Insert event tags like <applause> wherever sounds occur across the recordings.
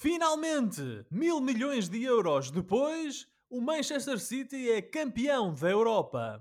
Finalmente, mil milhões de euros depois, o Manchester City é campeão da Europa.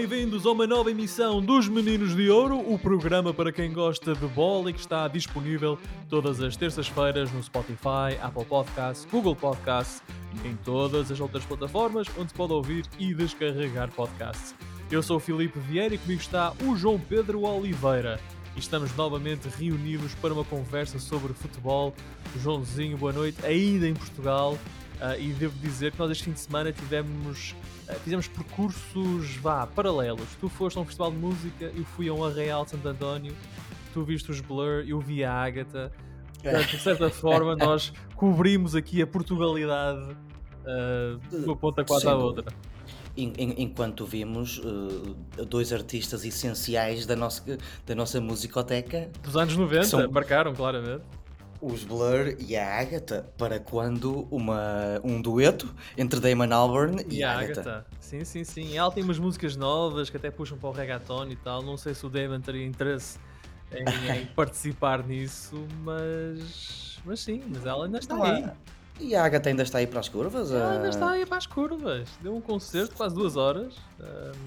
Bem-vindos a uma nova emissão dos Meninos de Ouro, o programa para quem gosta de bola e que está disponível todas as terças-feiras no Spotify, Apple Podcasts, Google Podcasts e em todas as outras plataformas onde se pode ouvir e descarregar podcasts. Eu sou o Filipe Vieira e comigo está o João Pedro Oliveira. E estamos novamente reunidos para uma conversa sobre futebol. Joãozinho, boa noite, ainda em Portugal. Uh, e devo dizer que nós este fim de semana tivemos uh, fizemos percursos vá, paralelos. Tu foste a um festival de música, eu fui a um Arraial de Santo António, tu viste os Blur, eu vi a Ágata. Portanto, de certa forma, nós cobrimos aqui a Portugalidade uh, de uma ponta quase à outra. Enquanto vimos uh, dois artistas essenciais da nossa, da nossa musicoteca dos anos 90, são... marcaram claramente os Blur e a Agatha para quando uma, um dueto entre Damon Albarn e, e a Agatha. Agatha. Sim, sim, sim. Ela tem umas músicas novas que até puxam para o reggaeton e tal. Não sei se o Damon teria interesse em, em <laughs> participar nisso, mas, mas sim, mas ela ainda está aí. E a Agatha ainda está aí para as curvas? Ela ainda está aí para as curvas. Deu um concerto quase duas horas.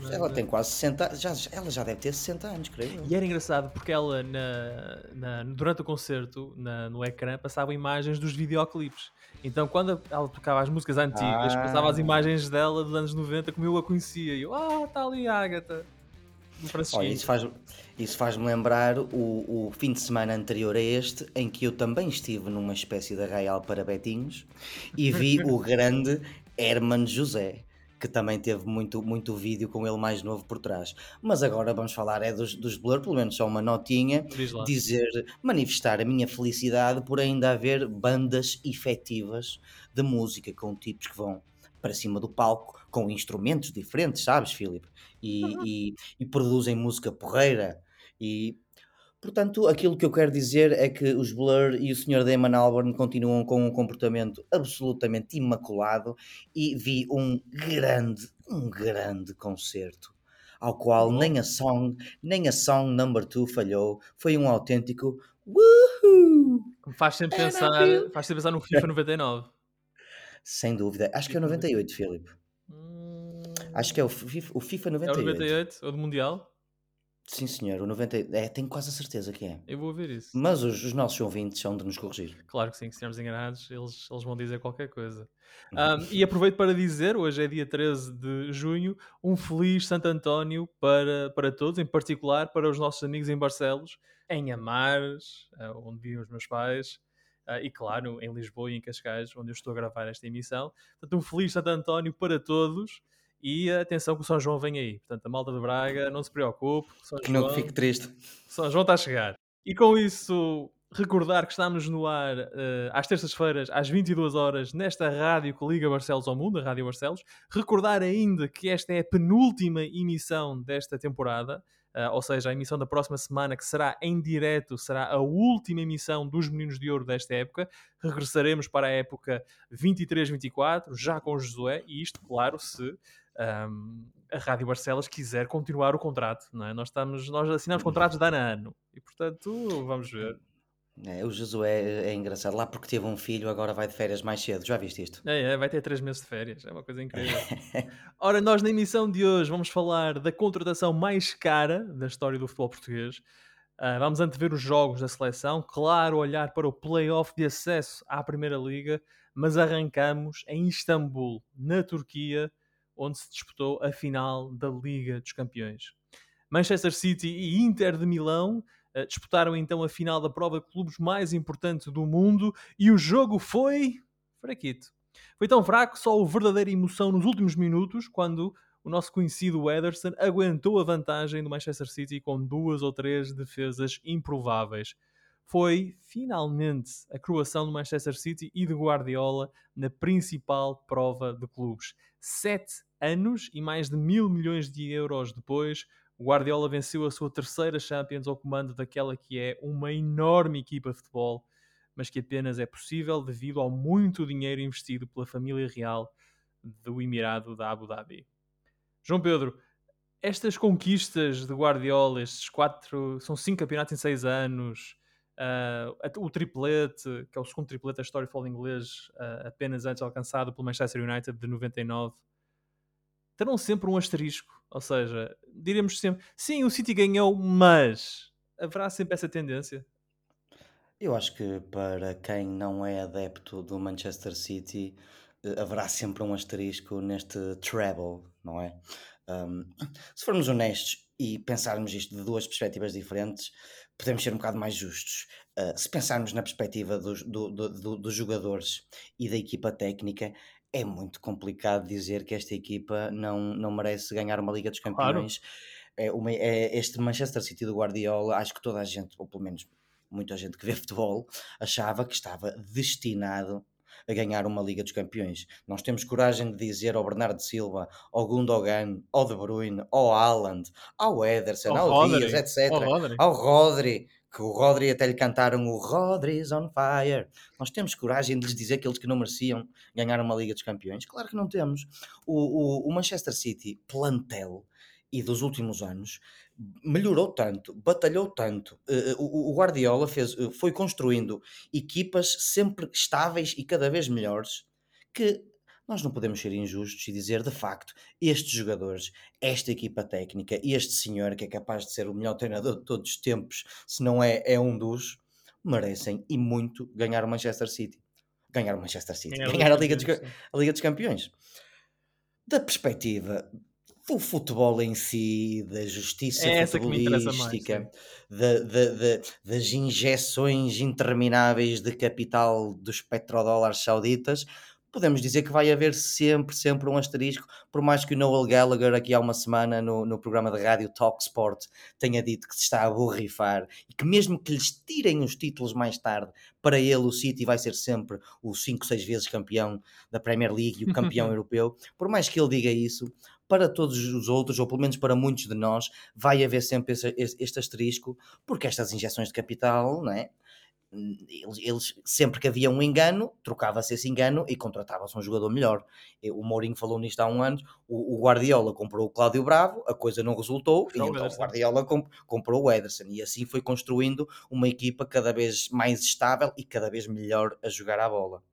Mas... Ela tem quase 60 já Ela já deve ter 60 anos, creio. E era engraçado porque ela, na, na durante o concerto, na, no ecrã, passava imagens dos videoclipes. Então, quando ela tocava as músicas antigas, ah. passava as imagens dela dos anos 90, como eu a conhecia. E eu, ah, está ali a Agatha. Olha, isso faz, isso faz-me lembrar o, o fim de semana anterior a este, em que eu também estive numa espécie de arraial para betinhos e vi <laughs> o grande Herman José que também teve muito, muito vídeo com ele mais novo por trás. Mas agora vamos falar é dos, dos Blur, pelo menos só uma notinha, dizer, manifestar a minha felicidade por ainda haver bandas efetivas de música com tipos que vão para cima do palco com instrumentos diferentes, sabes, Filipe? E, uhum. e, e, produzem música porreira. E, portanto, aquilo que eu quero dizer é que os Blur e o Sr. Damon Albarn continuam com um comportamento absolutamente imaculado e vi um grande, um grande concerto ao qual uhum. nem a song, nem a song number 2 falhou. Foi um autêntico woohoo! Faz sempre pensar, faz sempre pensar no FIFA 99. <laughs> Sem dúvida. Acho que é o 98, Filipe. Hum... Acho que é o FIFA, o FIFA 98. É o 98, o do Mundial? Sim, senhor, o 98. É, tenho quase a certeza que é. Eu vou ver isso. Mas os, os nossos ouvintes são de nos corrigir. Claro que sim, que se estivermos enganados, eles, eles vão dizer qualquer coisa. Um, e aproveito para dizer, hoje é dia 13 de junho, um feliz Santo António para, para todos, em particular para os nossos amigos em Barcelos, em Amares, eh, onde vivem os meus pais, Uh, e claro, em Lisboa e em Cascais, onde eu estou a gravar esta emissão. Portanto, um feliz Santo António para todos e atenção que o São João vem aí. Portanto, a malta de Braga, não se preocupe. São que João, não fique triste. São João está a chegar. E com isso, recordar que estamos no ar uh, às terças-feiras, às 22 horas, nesta rádio que liga Barcelos ao mundo, a Rádio Barcelos. Recordar ainda que esta é a penúltima emissão desta temporada. Uh, ou seja, a emissão da próxima semana, que será em direto, será a última emissão dos Meninos de Ouro desta época. Regressaremos para a época 23-24, já com Josué, e isto, claro, se um, a Rádio Barcelas quiser continuar o contrato. Não é? nós, estamos, nós assinamos contratos de ano a ano, e portanto, vamos ver. É, o Josué é, engraçado lá porque teve um filho, agora vai de férias mais cedo. Já viste isto? É, é vai ter três meses de férias. É uma coisa incrível. <laughs> Ora, nós na emissão de hoje vamos falar da contratação mais cara da história do futebol português. Uh, vamos antever os jogos da seleção, claro, olhar para o playoff de acesso à Primeira Liga, mas arrancamos em Istambul, na Turquia, onde se disputou a final da Liga dos Campeões. Manchester City e Inter de Milão Uh, disputaram então a final da prova de clubes mais importante do mundo e o jogo foi fraquito. Foi tão fraco só o verdadeira emoção nos últimos minutos, quando o nosso conhecido Ederson aguentou a vantagem do Manchester City com duas ou três defesas improváveis. Foi finalmente a croação do Manchester City e de Guardiola na principal prova de clubes. Sete anos e mais de mil milhões de euros depois, Guardiola venceu a sua terceira Champions ao comando daquela que é uma enorme equipa de futebol, mas que apenas é possível devido ao muito dinheiro investido pela família real do Emirado da Abu Dhabi. João Pedro, estas conquistas de Guardiola, estes quatro, são cinco campeonatos em seis anos, uh, o triplete, que é o segundo triplete da história do futebol inglês, uh, apenas antes alcançado pelo Manchester United de 99, terão sempre um asterisco. Ou seja, diremos sempre, sim, o City ganhou, mas haverá sempre essa tendência. Eu acho que para quem não é adepto do Manchester City, eh, haverá sempre um asterisco neste treble, não é? Um, se formos honestos e pensarmos isto de duas perspectivas diferentes, podemos ser um bocado mais justos. Uh, se pensarmos na perspectiva dos, do, do, do, dos jogadores e da equipa técnica, é muito complicado dizer que esta equipa não, não merece ganhar uma Liga dos Campeões. Claro. É uma, é este Manchester City do Guardiola, acho que toda a gente, ou pelo menos muita gente que vê <laughs> futebol achava que estava destinado a ganhar uma Liga dos Campeões. Nós temos coragem de dizer ao Bernardo Silva, ao Gundogan, ao De Bruyne, ao Haaland, ao Ederson, ao, ao Dias, etc. Ao Rodri. ao Rodri, que o Rodri até lhe cantaram o Rodri's on fire. Nós temos coragem de lhes dizer que eles que não mereciam ganhar uma Liga dos Campeões? Claro que não temos. O, o, o Manchester City, plantel, e dos últimos anos, melhorou tanto, batalhou tanto. Uh, o, o, Guardiola fez, uh, foi construindo equipas sempre estáveis e cada vez melhores que nós não podemos ser injustos e dizer de facto estes jogadores, esta equipa técnica, este senhor que é capaz de ser o melhor treinador de todos os tempos, se não é, é um dos, merecem e muito ganhar o Manchester City. Ganhar o Manchester City, ganhar, ganhar a, Liga dos, a Liga dos Campeões. Da perspectiva do futebol em si, da justiça é futebolística, das injeções intermináveis de capital dos petrodólares sauditas, podemos dizer que vai haver sempre, sempre um asterisco, por mais que o Noel Gallagher aqui há uma semana no, no programa de rádio Talk Sport tenha dito que se está a borrifar e que mesmo que lhes tirem os títulos mais tarde, para ele o City vai ser sempre o 5, 6 vezes campeão da Premier League e o campeão <laughs> europeu, por mais que ele diga isso, para todos os outros, ou pelo menos para muitos de nós, vai haver sempre esse, este asterisco, porque estas injeções de capital, não é? Eles, eles, sempre que havia um engano, trocava-se esse engano e contratava-se um jogador melhor. O Mourinho falou nisto há um ano. O, o Guardiola comprou o Cláudio Bravo, a coisa não resultou, e então o Guardiola comp, comprou o Ederson. E assim foi construindo uma equipa cada vez mais estável e cada vez melhor a jogar a bola.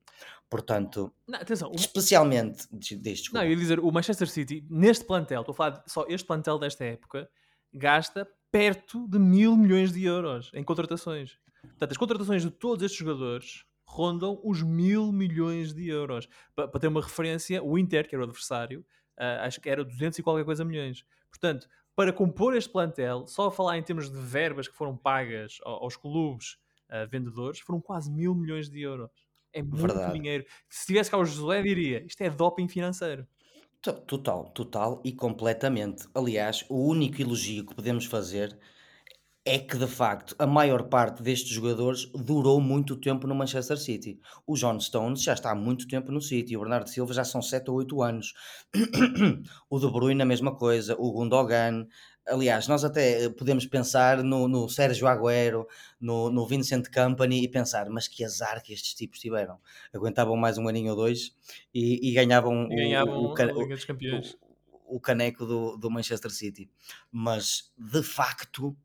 Portanto, não, atenção, especialmente destes. Não, eu ia dizer, o Manchester City, neste plantel, estou a falar só este plantel desta época, gasta perto de mil milhões de euros em contratações. Portanto, as contratações de todos estes jogadores rondam os mil milhões de euros. Para, para ter uma referência, o Inter, que era o adversário, uh, acho que era 200 e qualquer coisa milhões. Portanto, para compor este plantel, só a falar em termos de verbas que foram pagas aos clubes uh, vendedores, foram quase mil milhões de euros. É muito Verdade. dinheiro. Se tivesse cá o Josué, diria isto é doping financeiro. Total, total e completamente. Aliás, o único elogio que podemos fazer é que de facto a maior parte destes jogadores durou muito tempo no Manchester City. O John Stones já está há muito tempo no City, o Bernardo Silva já são 7 ou 8 anos. <clears throat> o De Bruyne a mesma coisa, o Gundogan, Aliás, nós até eh, podemos pensar no, no Sérgio Agüero, no, no Vincent Company e pensar, mas que azar que estes tipos tiveram. Aguentavam mais um aninho ou dois e, e ganhavam, e ganhavam o, o, o, o, caneco do, do Manchester City. Mas, de facto,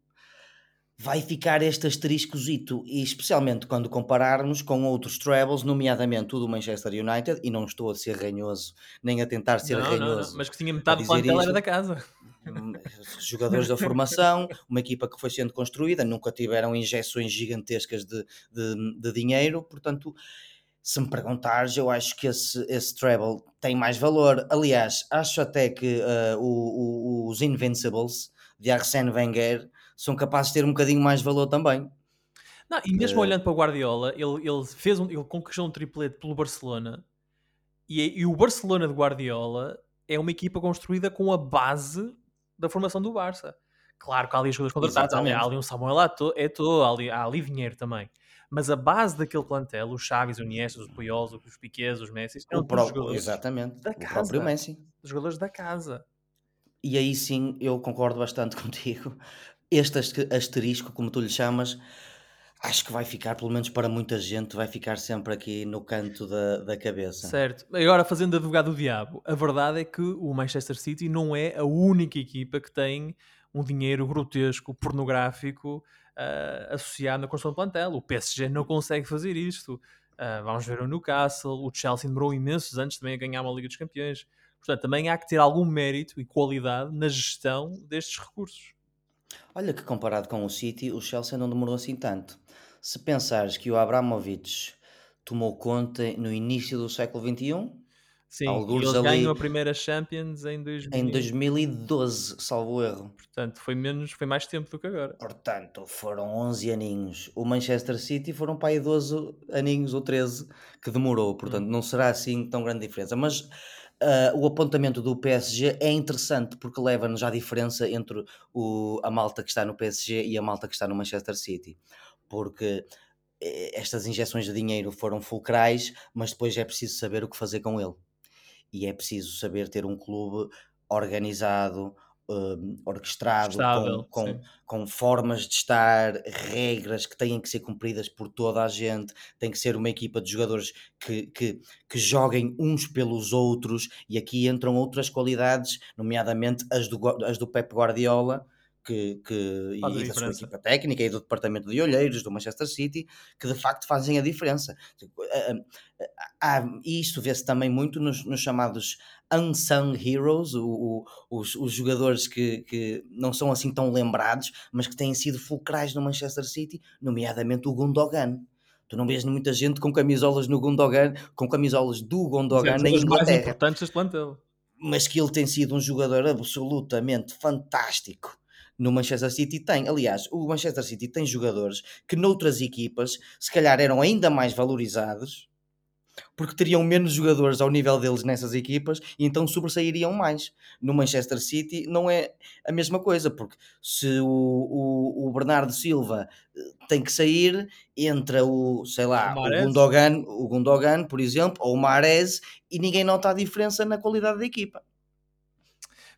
vai ficar este asteriscozito, e especialmente quando compararmos com outros trebles, nomeadamente o do Manchester United, e não estou a ser ranhoso, nem a tentar ser não, ranhoso. Não, não, mas que tinha metade do plantel era da casa. <laughs> Jogadores da formação, uma equipa que foi sendo construída, nunca tiveram injeções gigantescas de, de, de dinheiro, portanto, se me perguntares, eu acho que esse, esse treble tem mais valor. Aliás, acho até que uh, o, o, os Invincibles de Arsène Wenger são capazes de ter um bocadinho mais valor também. Não, e mesmo uh, olhando para o Guardiola, ele, ele, fez um, ele conquistou um triplete pelo Barcelona e, e o Barcelona de Guardiola é uma equipa construída com a base da formação do Barça. Claro que há ali jogadores contratados, há ali, há ali um Samuel Eto'o, há ali, há ali dinheiro também. Mas a base daquele plantel, os Chaves, o Iniesta, os Puyols, os Piquets, os Messi, eram o próprio, jogadores exatamente, da casa, o próprio Messi. Os jogadores da casa. E aí sim, eu concordo bastante <laughs> contigo. Este asterisco, como tu lhe chamas, Acho que vai ficar, pelo menos para muita gente, vai ficar sempre aqui no canto da, da cabeça. Certo. Agora, fazendo advogado do diabo, a verdade é que o Manchester City não é a única equipa que tem um dinheiro grotesco, pornográfico, uh, associado na construção do plantel. O PSG não consegue fazer isto. Uh, vamos ver o Newcastle, o Chelsea demorou imensos anos também a ganhar uma Liga dos Campeões. Portanto, também há que ter algum mérito e qualidade na gestão destes recursos. Olha que comparado com o City, o Chelsea não demorou assim tanto. Se pensares que o Abramovich tomou conta no início do século XXI, Sim, e eles ali, ganham a primeira Champions em, 2000... em 2012, salvo erro. Portanto, foi menos, foi mais tempo do que agora. Portanto, foram 11 aninhos. O Manchester City foram para aí 12 aninhos ou 13 que demorou. Portanto, hum. não será assim tão grande diferença. Mas Uh, o apontamento do PSG é interessante porque leva-nos à diferença entre o, a malta que está no PSG e a malta que está no Manchester City. Porque eh, estas injeções de dinheiro foram fulcrais, mas depois é preciso saber o que fazer com ele. E é preciso saber ter um clube organizado, uh, orquestrado, Estável, com, com, com, formas de estar, regras que têm que ser cumpridas por toda a gente, tem que ser uma equipa de jogadores que, que, que joguem uns pelos outros, e aqui entram outras qualidades, nomeadamente as do, as do Pep Guardiola, que, que e da sua equipa técnica e do departamento de olheiros do Manchester City que de facto fazem a diferença. e isto vê-se também muito nos, nos, chamados unsung heroes, o, o, os, os, jogadores que, que não são assim tão lembrados, mas que têm sido fulcrais no Manchester City, nomeadamente o Gundogan. Tu não vês muita gente com camisolas no Gundogan, com camisolas do Gundogan na Inglaterra. mais importantes deste plantel. Mas que ele tem sido um jogador absolutamente fantástico no Manchester City tem. Aliás, o Manchester City tem jogadores que noutras equipas se calhar eram ainda mais valorizados porque teriam menos jogadores ao nível deles nessas equipas e então sobressairiam mais. No Manchester City não é a mesma coisa, porque se o, o, o Bernardo Silva eh, tem que sair, entra o, sei lá, o, o, Gundogan, o Gundogan, por exemplo, ou o Mares, e ninguém nota a diferença na qualidade da equipa.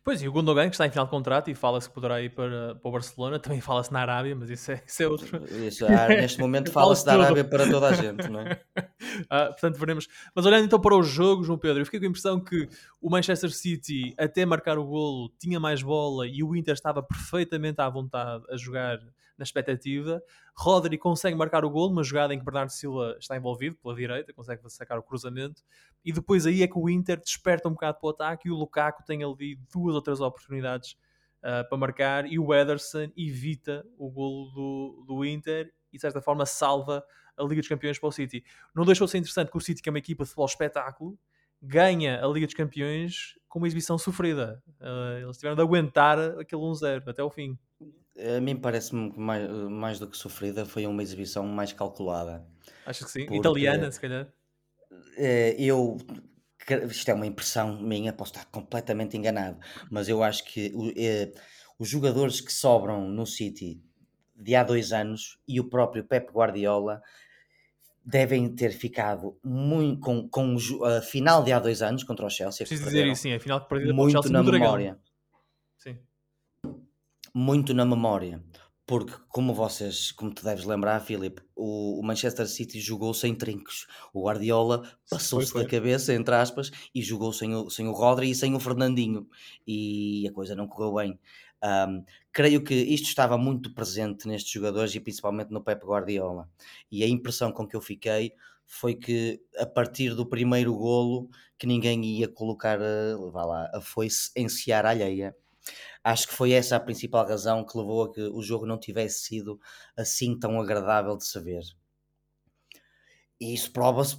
Pois, e o Gundogan, que está em final de contrato e fala-se que poderá ir para, para o Barcelona, também fala-se na Arábia, mas isso é, isso é outro. Isso, ah, neste momento <laughs> fala-se da Arábia para toda a gente, não é? <laughs> ah, portanto, veremos. Mas olhando então para os jogos, João Pedro, eu fiquei com a impressão que o Manchester City, até marcar o golo, tinha mais bola e o Inter estava perfeitamente à vontade a jogar na expectativa. Rodri consegue marcar o gol, uma jogada em que Bernardo Silva está envolvido pela direita, consegue sacar o cruzamento, e depois aí é que o Inter desperta um bocado para o ataque e o Lukaku tem ali duas ou três oportunidades uh, para marcar e o Ederson evita o golo do, do Inter e de certa forma salva a Liga dos Campeões para o City. Não deixou de ser interessante que o City, que é uma equipa de futebol espetáculo, ganha a Liga dos Campeões com uma exibição sofrida. Uh, eles tiveram de aguentar aquele 1-0 até o fim. A mim parece-me que mais, mais do que sofrida foi uma exibição mais calculada. Acho que sim. Porque, Italiana, se calhar. Eh, eu. Isto é uma impressão minha, posso estar completamente enganado, mas eu acho que eh, os jogadores que sobram no City de há dois anos e o próprio Pep Guardiola devem ter ficado muito com, com a final de há dois anos contra o Chelsea. Preciso dizer isso, sim, a final que perdeu muito na memória. Muito na memória. Porque, como vocês, como tu deves lembrar, Filipe, o, o Manchester City jogou sem trincos. O Guardiola passou-se da cabeça, entre aspas, e jogou sem o, sem o Rodri e sem o Fernandinho. E a coisa não correu bem. Um, creio que isto estava muito presente nestes jogadores e principalmente no Pep Guardiola. E a impressão com que eu fiquei foi que a partir do primeiro golo que ninguém ia colocar a, vá lá, a foice em seara alheia Acho que foi essa a principal razão que levou a que o jogo não tivesse sido assim tão agradável de se ver. E isso prova-se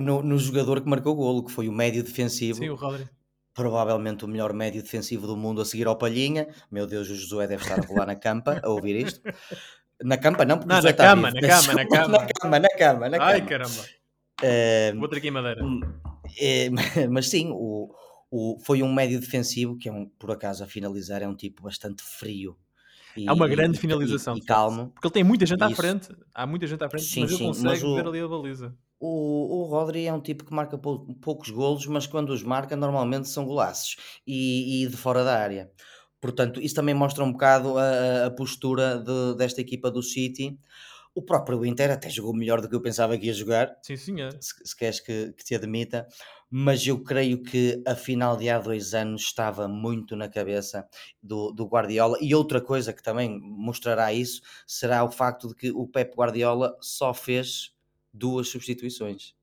no, no, jogador que marcou o golo, que foi o médio defensivo. Sim, o Rodri. Provavelmente o melhor médio defensivo do mundo a seguir ao Palhinha. Meu Deus, o Josué deve estar a rolar na campa a ouvir isto. <laughs> Na campa não, porque não, <laughs> na, cama, na, cama, na cama, na cama, na cama, na cama. Ai, caramba. Uh, Vou ter aqui madeira. É, <laughs> mas sim, o, o, foi um médio defensivo, que é um, por acaso a finalizar é um tipo bastante frio. E, é uma grande finalização. E, e calmo. Porque ele tem muita gente à frente. Há muita gente à frente, sim, mas ele sim, consegue mas o, ver ali a baliza. O, o Rodri é um tipo que marca pou, poucos golos, mas quando os marca normalmente são golaços. E, e de fora da área. Portanto, isso também mostra um bocado a, a postura de, desta equipa do City, O próprio Inter até jogou melhor do que eu pensava que ia jogar. Sim, senhor. Se, se queres que, que te admita, mas eu creio que a final de há dois anos estava muito na cabeça do, do Guardiola. E outra coisa que também mostrará isso será o facto de que o Pep Guardiola só fez duas substituições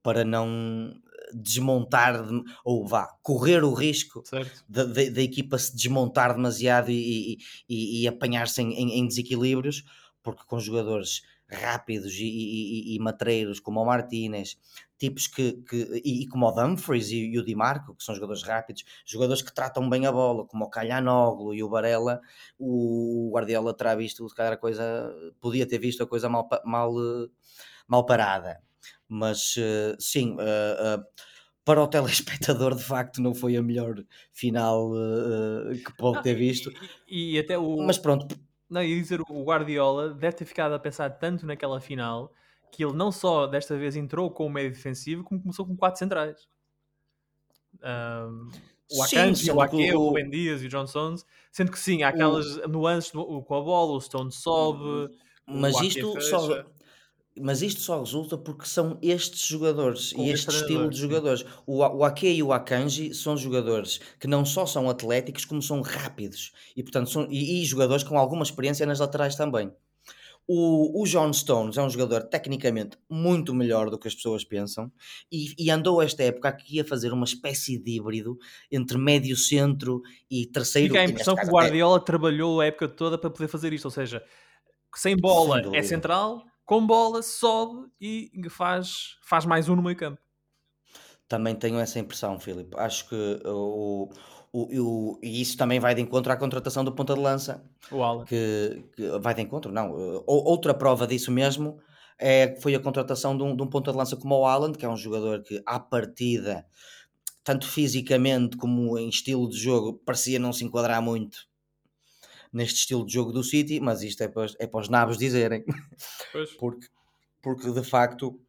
para não desmontar ou vá correr o risco da, equipa se desmontar demasiado e, e, e apanhar-se em, em, em, desequilíbrios, porque com jogadores rápidos e, e, e matreiros como o Martínez, tipos que, que e, como o Dumfries e, e, o Di Marco, que são jogadores rápidos, jogadores que tratam bem a bola, como o Calhanoglu e o Varela, o Guardiola terá visto, se calhar coisa, podia ter visto a coisa mal, mal, mal parada. Mas uh, sim, uh, para o telespectador, de facto, não foi a melhor final que pode ter visto. E, e, até o. Mas pronto, não, ia dizer, o Guardiola deve ter ficado a pensar tanto naquela final que ele não só desta vez entrou com o meio defensivo, como começou com quatro centrais. Um, o Akanji, o Ake, o Rubem Dias e o John Stones, sendo que sim, há aquelas o... nuances com a bola, o Stone sobe. Mas isto só, mas isto só resulta porque são estes jogadores Com e este estilo de jogadores. O, o Ake e o Akanji são jogadores que não só são atléticos, como são rápidos e, portanto, são, e, e jogadores com alguma experiência nas laterais também. O, o John Stones é um jogador tecnicamente muito melhor do que as pessoas pensam e, e, andou esta época aqui a fazer uma espécie de híbrido entre médio centro e terceiro. Fica a impressão que o Guardiola até... trabalhou a época toda para poder fazer isto, ou seja, sem bola sem é central, com bola, sobe e faz, faz mais um no meio campo. Também tenho essa impressão, Filipe. Acho que o, o, o, e isso também vai de encontro à contratação do ponta de lança. O Alan. Que, que vai de encontro, não. Outra prova disso mesmo é, foi a contratação de um, de um ponta de lança como o Alan, que é um jogador que, à partida, tanto fisicamente como em estilo de jogo, parecia não se enquadrar muito neste estilo de jogo do City, mas isto é para, é para os nabos dizerem. <laughs> Porque, porque de facto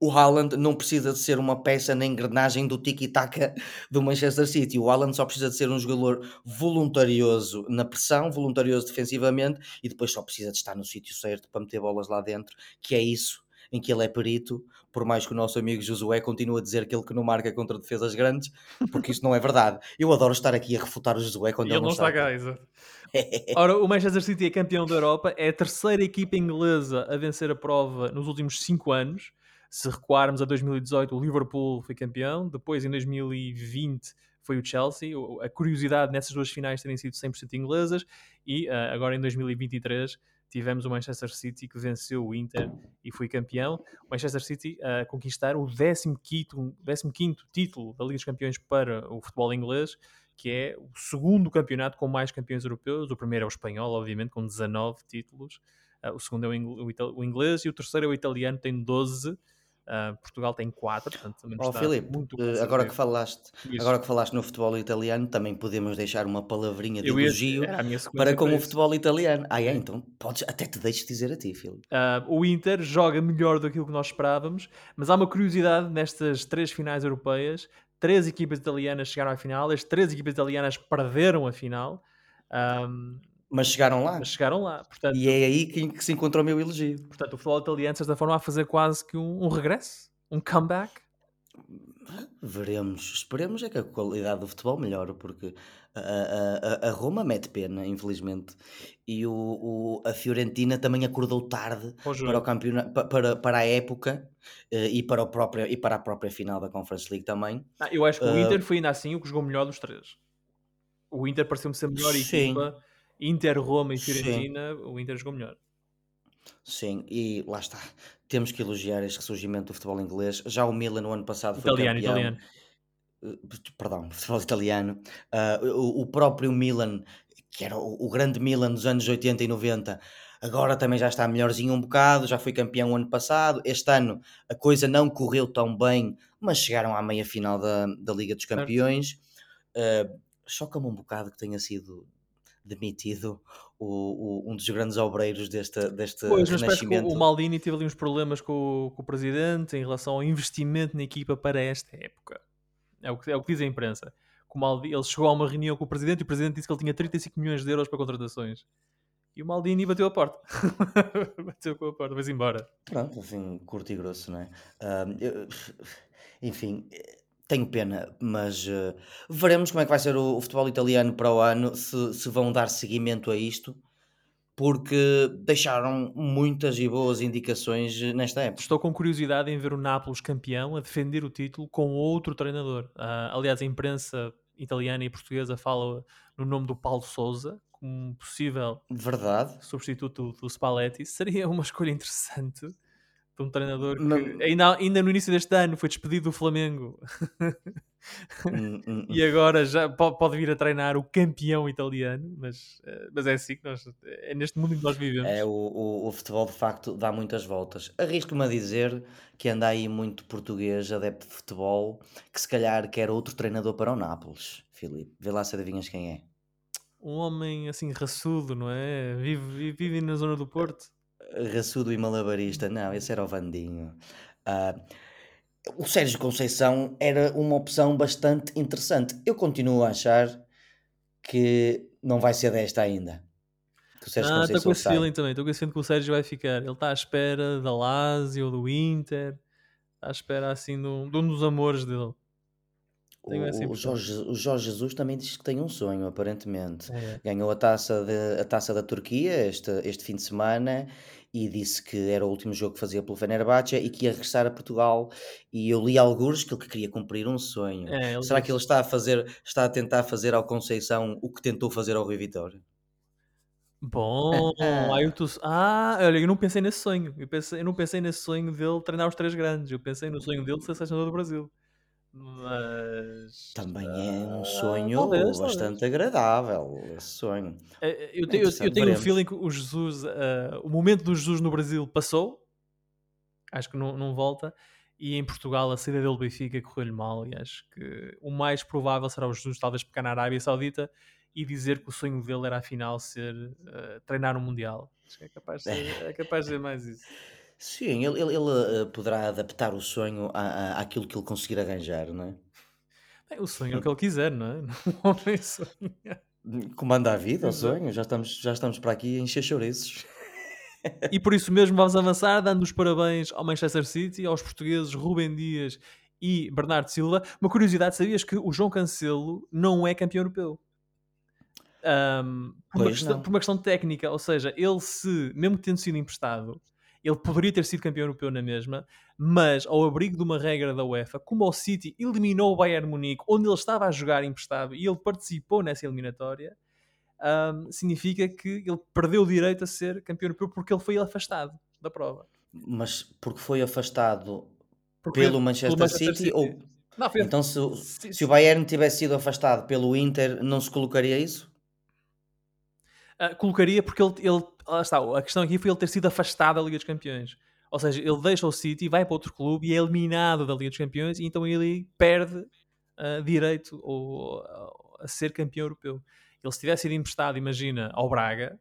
o Haaland não precisa de ser uma peça na engrenagem do tiki-taka do Manchester City. O Haaland só precisa de ser um jogador voluntarioso na pressão, voluntarioso defensivamente e depois só precisa de estar no sítio certo para meter bolas lá dentro, que é isso em que ele é perito, por mais que o nosso amigo Josué continue a dizer que ele que não marca contra defesas grandes, porque isso não é verdade. Eu adoro estar aqui a refutar o Josué quando ele, ele não está cá. <laughs> Ora, o Manchester City é campeão da Europa, é a terceira equipa inglesa a vencer a prova nos últimos 5 anos. Se recuarmos a 2018, o Liverpool foi campeão, depois em 2020 foi o Chelsea. A curiosidade nessas duas finais terem sido 100% inglesas e uh, agora em 2023 tivemos o Manchester City que venceu o Inter e foi campeão. O Manchester City a conquistar o 15 título da Liga dos Campeões para o futebol inglês, que é o segundo campeonato com mais campeões europeus. O primeiro é o espanhol, obviamente, com 19 títulos. Uh, o segundo é o inglês e o terceiro é o italiano, tem 12 Uh, Portugal tem 4, portanto também oh, Filipe, muito uh, agora que falaste agora que falaste no futebol italiano também podemos deixar uma palavrinha de elogio para com o futebol italiano. Ah é, então podes, até te deixes dizer a ti Filipe. Uh, o Inter joga melhor do que o que nós esperávamos mas há uma curiosidade nestas três finais europeias. Três equipas italianas chegaram à final as três equipas italianas perderam a final. Um, mas chegaram lá. Mas chegaram lá. Portanto, e é aí que, que se encontrou o meu elogio. Portanto, o futebol italiano, de certa forma, a fazer quase que um, um regresso, um comeback. Veremos, esperemos é que a qualidade do futebol melhore, porque a, a, a Roma mete pena, infelizmente, e o, o a Fiorentina também acordou tarde para o campeonato, para, para a época eh, e para, o próprio, e para a própria final da Conference League também. Ah, eu acho que o uh, Inter foi ainda assim o que jogou melhor dos três. O Inter pareceu-me ser a melhor sim. equipa Inter, Roma e Fiorentina, o Inter jogou melhor. Sim, e lá está. Temos que elogiar este ressurgimento do futebol inglês. Já o Milan no ano passado foi italiano, campeão. Italiano. Eh, perdão, <laughs> futebol italiano. Uh, o, o, próprio Milan, que era o, o, grande Milan dos anos 80 e 90, agora também já está melhorzinho um bocado, já foi campeão o ano passado. Este ano a coisa não correu tão bem, mas chegaram à meia final da, da Liga dos Campeões. Uh, Choca-me um bocado que tenha sido demitido o, o, um dos grandes obreiros deste, deste pois, renascimento. o Maldini teve ali uns problemas com, com, o presidente em relação ao investimento na equipa para esta época. É o que, é o que diz a imprensa. O Maldini, ele chegou a uma reunião com o presidente e o presidente disse que ele tinha 35 milhões de euros para contratações. E o Maldini bateu a porta. <laughs> bateu com a porta, vai embora. Pronto, enfim, curto e grosso, não é? eu, enfim, tenho pena, mas uh, veremos como é que vai ser o, o, futebol italiano para o ano, se, se vão dar seguimento a isto, porque deixaram muitas e boas indicações nesta época. Estou com curiosidade em ver o Nápoles campeão a defender o título com outro treinador. Uh, aliás, a imprensa italiana e portuguesa fala no nome do Paulo Souza, como possível Verdade. substituto do Spalletti, seria uma escolha interessante de um treinador que ainda, ainda no início deste ano foi despedido do Flamengo hum, hum, <laughs> e hum. agora já pode, vir a treinar o campeão italiano, mas, eh, mas é assim que nós é neste mundo em que nós vivemos. É, o, o, o futebol de facto dá muitas voltas. Arrisco-me a dizer que anda aí muito português, adepto de futebol, que se calhar quer outro treinador para o Nápoles, Filipe. Vê lá se adivinhas quem é um homem assim raçudo, não é? Vive, vive na zona do Porto. Raçudo e malabarista, não, esse era o Vandinho. Uh, o Sérgio Conceição era uma opção bastante interessante. Eu continuo a achar que não vai ser desta ainda. Que o Sérgio ah, estou com esse feeling também. Estou com esse feeling que o Sérgio vai ficar. Ele está à espera da Lazio ou do Inter. Está à espera assim de um, de um dos amores dele. O, o, Jorge, o Jorge Jesus também diz que tem um sonho, aparentemente. É. Ganhou a taça, de, a taça da Turquia este, este fim de semana e disse que era o último jogo que fazia pelo Fenerbahçe e que ia regressar a Portugal. E eu li alguns que ele queria cumprir um sonho. É, Será que ele está a fazer, está a tentar fazer ao Conceição o que tentou fazer ao Rui Vitória? Bom, aí <laughs> tu... Ah, olha, eu não pensei nesse sonho. Eu, pensei, eu não pensei nesse sonho dele treinar os três grandes. Eu pensei no sonho dele de ser selecionador do Brasil. Mas. Também é um ah, sonho talvez, bastante talvez. agradável. Esse sonho. É, é, eu, tenho, eu, eu tenho um feeling que o Jesus, uh, o momento do Jesus no Brasil passou. Acho que não, não volta. E em Portugal a saída dele Benfica correu-lhe mal. E acho que o mais provável será o Jesus, talvez pegar na Arábia Saudita e dizer que o sonho dele era afinal ser uh, treinar um Mundial. Acho que é capaz de ser, <laughs> é capaz de dizer mais isso. Sim, ele, ele, ele, eh, poderá adaptar o sonho à, à- àquilo que ele conseguir arranjar, não é? Bem, o sonho é o que ele quiser, não é? <laughs> O homem sonha. Comanda a vida, o sonho. Já estamos, já estamos para aqui a encher chouriços. E por isso mesmo vamos avançar, dando os parabéns ao Manchester City, aos portugueses Rubem Dias e Bernardo Silva. Uma curiosidade, sabias que o João Cancelo não é campeão europeu? por, uma questão, por uma questão técnica, ou seja, ele se, mesmo tendo sido emprestado, ele poderia ter sido campeão europeu na mesma, mas ao abrigo de uma regra da UEFA, como o City eliminou o Bayern Munique, onde ele estava a jogar emprestado e ele participou nessa eliminatória, um, significa que ele perdeu o direito a ser campeão europeu porque ele foi afastado da prova. Mas porque foi afastado porque pelo, Manchester, pelo Manchester City, City, ou não, então se, se, o Bayern tivesse sido afastado pelo Inter, não se colocaria isso? Uh, colocaria porque ele, ele está, a questão aqui foi ele ter sido afastado da Liga dos Campeões. Ou seja, ele deixa o City, vai para outro clube e é eliminado da Liga dos Campeões e então ele perde uh, direito ou, uh, a ser campeão europeu. Ele se tivesse sido emprestado, imagina, ao Braga,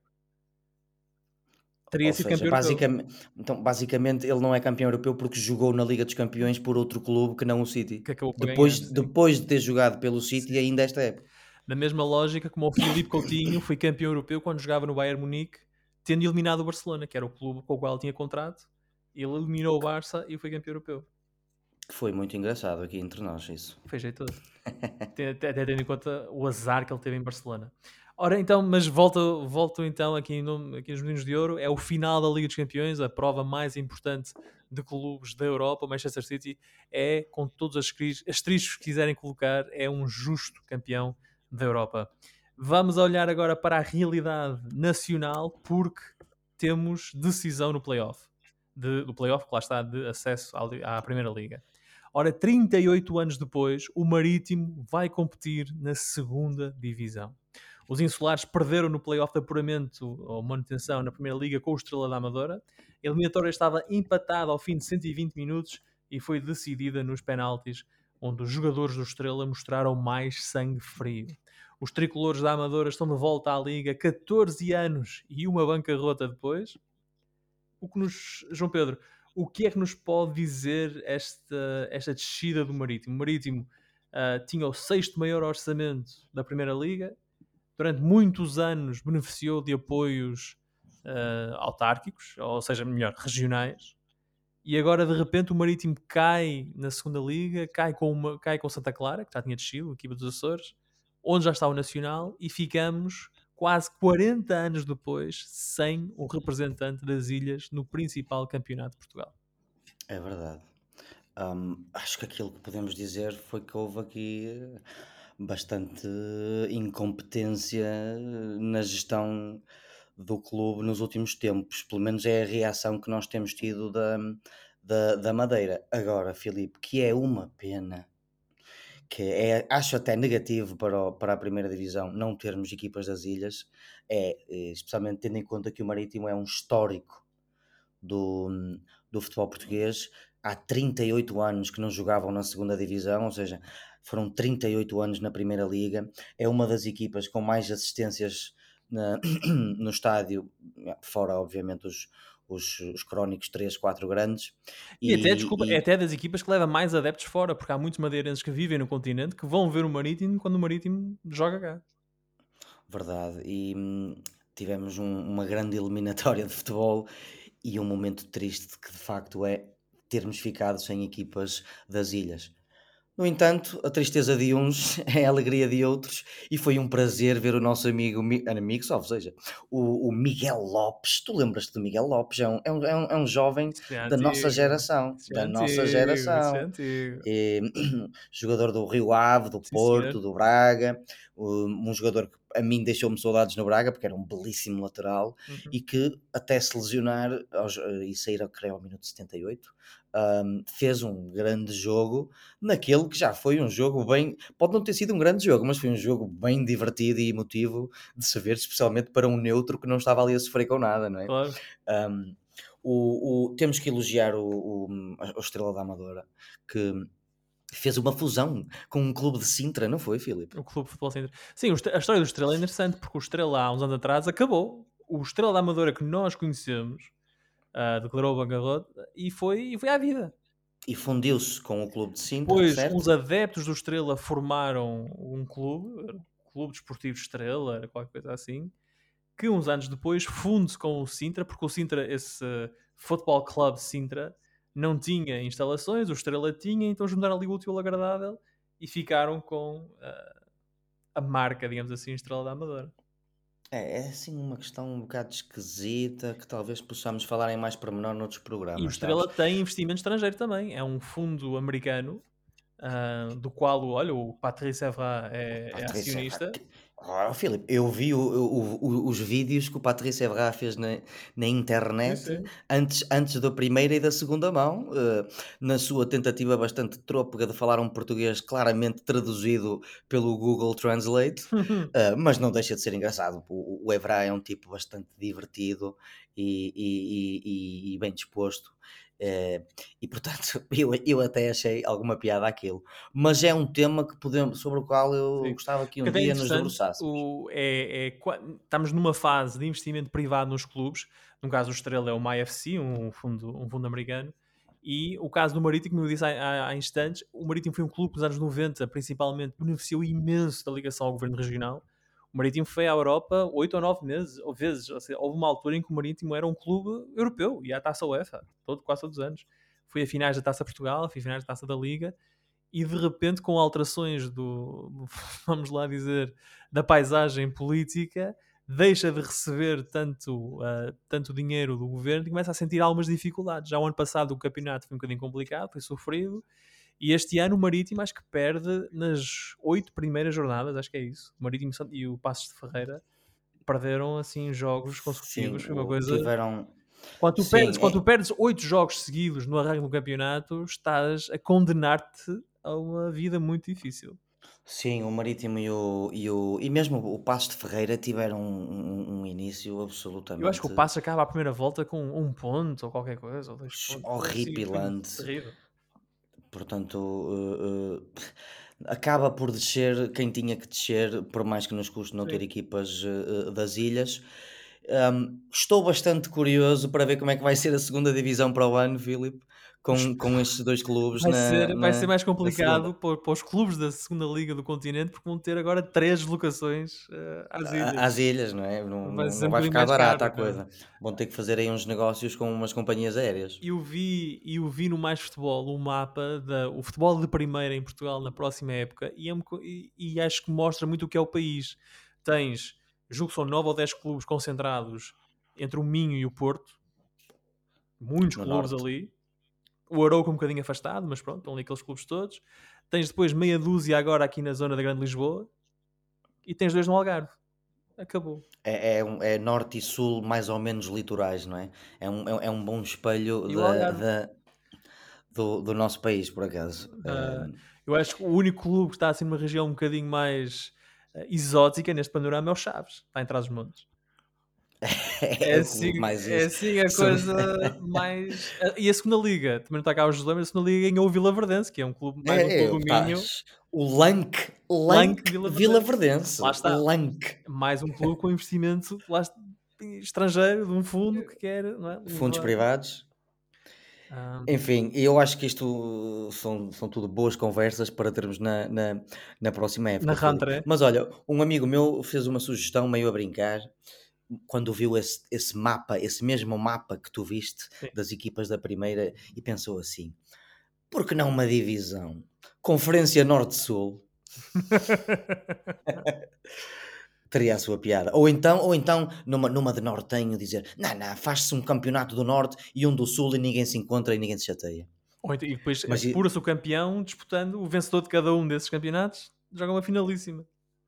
teria Ou sido seja, campeão basicamente, europeu. Então, basicamente, ele não é campeão europeu porque jogou na Liga dos Campeões por outro clube que não o City. Que depois, ganhar, depois de ter jogado pelo City, sim. ainda esta época. Na mesma lógica como o Filipe Coutinho foi campeão europeu quando jogava no Bayern Munique tendo eliminado o Barcelona, que era o clube com o qual tinha contrato. Ele eliminou o Barça e foi campeão europeu. Foi muito engraçado aqui entre nós isso. Foi jeitoso. <laughs> até, tendo em conta o azar que ele teve em Barcelona. Ora, então, mas volto, volto então aqui, no, aqui nos Meninos de Ouro. É o final da Liga dos Campeões, a prova mais importante de clubes da Europa. O Manchester City é, com todos os asteriscos que quiserem colocar, é um justo campeão da Europa. Vamos olhar agora para a realidade nacional, porque temos decisão no playoff. De, do playoff, que lá está, de acesso à, à Primeira Liga. Ora, 38 anos depois, o Marítimo vai competir na segunda divisão. Os insulares perderam no playoff de apuramento ou manutenção na Primeira Liga com o Estrela da Amadora. A eliminatória estava empatada ao fim de 120 minutos e foi decidida nos penaltis, onde os jogadores do Estrela mostraram mais sangue frio. Os tricolores da Amadora estão de volta à Liga 14 anos e uma bancarrota depois. O que nos. João Pedro, o que é que nos pode dizer esta, esta descida do Marítimo? O Marítimo uh, tinha o sexto maior orçamento da Primeira Liga, durante muitos anos beneficiou de apoios uh, autárquicos, ou seja, melhor, regionais. E agora de repente o Marítimo cai na segunda liga, cai com, uma, cai com Santa Clara, que já tinha descido, a equipa dos Açores, onde já está o Nacional, e ficamos quase 40 anos depois sem um representante das ilhas no principal campeonato de Portugal. É verdade. Um, acho que aquilo que podemos dizer foi que houve aqui bastante incompetência na gestão do clube nos últimos tempos. Pelo menos é a reação que nós temos tido da, da, da Madeira. Agora, Filipe, que é uma pena, que é, acho até negativo para, o, para a primeira divisão não termos equipas das ilhas, é especialmente tendo em conta que o Marítimo é um histórico do, do futebol português. Há 38 anos que não jogavam na segunda divisão, ou seja, foram 38 anos na Primeira Liga. É uma das equipas com mais assistências na, <clears throat> no estádio, fora obviamente os, os, os crónicos 3, 4 grandes. E, e até, desculpa, e... é até das equipas que leva mais adeptos fora, porque há muitos madeirenses que vivem no continente que vão ver o Marítimo quando o Marítimo joga cá. Verdade, e hum, tivemos um, uma grande eliminatória de futebol e um momento triste que de facto é termos ficado sem equipas das ilhas. No entanto, a tristeza de uns <laughs> é a alegria de outros, e foi um prazer ver o nosso amigo, amigo ou seja, o, o Miguel Lopes. Tu lembras-te do Miguel Lopes? É um, é um, é um é jovem é da nossa geração. da antigo, nossa geração. E, <clears throat> jogador do Rio Ave, do Sim, Porto, senhor. do Braga, um jogador que a mim deixou-me saudades no Braga, porque era um belíssimo lateral, uhum. e que até se lesionar aos, e sair, creio, ao minuto 78, um, fez um grande jogo naquele que já foi um jogo bem. Pode não ter sido um grande jogo, mas foi um jogo bem divertido e emotivo de se ver, especialmente para um neutro que não estava ali a sofrer com nada, não é? Claro. Um, o, o, temos que elogiar o, o, Estrela da Amadora, que fez uma fusão com um clube de Sintra, não foi, Filipe? O clube de futebol Sintra. Sim, a história do Estrela é interessante, porque o Estrela há uns anos atrás acabou. O Estrela da Amadora que nós conhecemos uh, declarou bancarrota e foi, e foi à vida. E fundiu-se com o clube de Sintra, Pois, certo? os adeptos do Estrela formaram um clube, Clube Desportivo Estrela, era qualquer coisa assim, que uns anos depois funde-se com o Sintra, porque o Sintra, esse Football Club Sintra, não tinha instalações, o Estrela tinha, então juntaram ali o útil ao agradável e ficaram com uh, a marca, digamos assim, Estrela da Amadora. É, é assim uma questão um bocado esquisita que talvez possamos falar em mais pormenor noutros programas. E o Estrela sabes? tem investimento estrangeiro também. É um fundo americano uh, do qual, olha, o Patrice Evra é, é acionista. Evra. Oh, Filipe, eu vi o, o, o, os vídeos que o Patrício Evra fez na, na internet sim, sim. Antes, antes da primeira e da segunda mão, uh, na sua tentativa bastante trôpega de falar um português claramente traduzido pelo Google Translate, uh, <laughs> mas não deixa de ser engraçado. O, o Evra é um tipo bastante divertido e, e, e, e bem disposto. Uh, e portanto, <laughs> eu, eu até achei alguma piada aquilo. Mas é um tema que podemos, sobre o qual eu Sim. gostava que um Porque dia nos debruçássemos. É, é, estamos numa fase de investimento privado nos clubes. No caso, o Estrela é o MyFC, um fundo, um fundo americano. E o caso do Marítimo, como eu disse há, há, instantes, o Marítimo foi um clube que nos anos 90, principalmente, beneficiou imenso da ligação ao governo regional o Marítimo foi à Europa oito ou nove meses, ou vezes. Ou seja, houve uma altura em que o Marítimo era um clube europeu e a taça UEFA, todo, quase todos os anos. Foi a finais da taça Portugal, foi a finais da taça da Liga e de repente, com alterações do, <laughs> vamos lá dizer, da paisagem política, deixa de receber tanto, uh, tanto dinheiro do governo e começa a sentir algumas dificuldades. Já o ano passado o campeonato foi um bocadinho complicado, foi sofrido e este ano o Marítimo acho que perde nas oito primeiras jornadas, acho que é isso. O Marítimo e o Passos de Ferreira perderam assim jogos consecutivos. Sim, foi uma coisa. Tiveram... Quando tu, Sim, perdes, é... quando tu perdes oito jogos seguidos no arranque do campeonato, estás a condenar-te a uma vida muito difícil. Sim, o Marítimo e o, e o e mesmo o Passo de Ferreira tiveram um, um, um início absolutamente. Eu acho que o Passo acaba a primeira volta com um ponto ou qualquer coisa, ou dois pontos. Horripilante. Assim, terrível. Portanto, uh, uh, acaba por descer quem tinha que descer, por mais que nos custe não ter equipas uh, das ilhas. Um, estou bastante curioso para ver como é que vai ser a segunda divisão para o ano, Filipe com, com estes dois clubes vai, na, ser, na, vai ser mais complicado para, para, os clubes da segunda liga do continente porque vão ter agora três locações uh, às ilhas. Às ilhas, não é? Não vai, não, vai ficar barata caro, a coisa. Vão ter que fazer aí uns negócios com umas companhias aéreas. Eu vi, eu vi no Mais Futebol um mapa da o futebol de primeira em Portugal na próxima época e, é, e, e acho que mostra muito o que é o país. Tens, julgo que são 9 ou 10 clubes concentrados entre o Minho e o Porto, muitos no clubes norte. ali o Arouca um bocadinho afastado, mas pronto, estão ali aqueles clubes todos. Tens depois meia dúzia agora aqui na zona da Grande Lisboa e tens dois no Algarve. Acabou. É, é, é norte e sul, mais ou menos litorais, não é? É um, é, é um bom espelho da, da, do, do nosso país, por acaso. Uh, eu acho que o único clube que está assim numa região um bocadinho mais uh, exótica neste panorama é o Chaves, está em trás dos montes. É, é, assim, mais é assim a coisa <laughs> mais. E a segunda liga, também não está cá o José, mas a segunda liga ganhou o Vila Verdense, que é um clube mais é, um clube. O Lank, Lank, Vila, Verdense. Lá está. Lank. Mais um clube com investimento lá, estrangeiro, de um fundo que quer. Não é? Fundos privados. Ah. Enfim, eu acho que isto são, são tudo boas conversas para termos na, na, na próxima época. Na? Mas olha, um amigo meu fez uma sugestão meio a brincar quando viu esse, esse mapa, esse mesmo mapa que tu viste Sim. das equipas da primeira e pensou assim: por que não uma divisão? Conferência Norte-Sul. <laughs> <laughs> Teria a sua piada. Ou então, ou então numa, numa de Nortenho, dizer: não, não, faz-se um campeonato do Norte e um do Sul e ninguém se encontra e ninguém se chateia. Ou então, e depois apura-se o campeão disputando o vencedor de cada um desses campeonatos, joga uma finalíssima.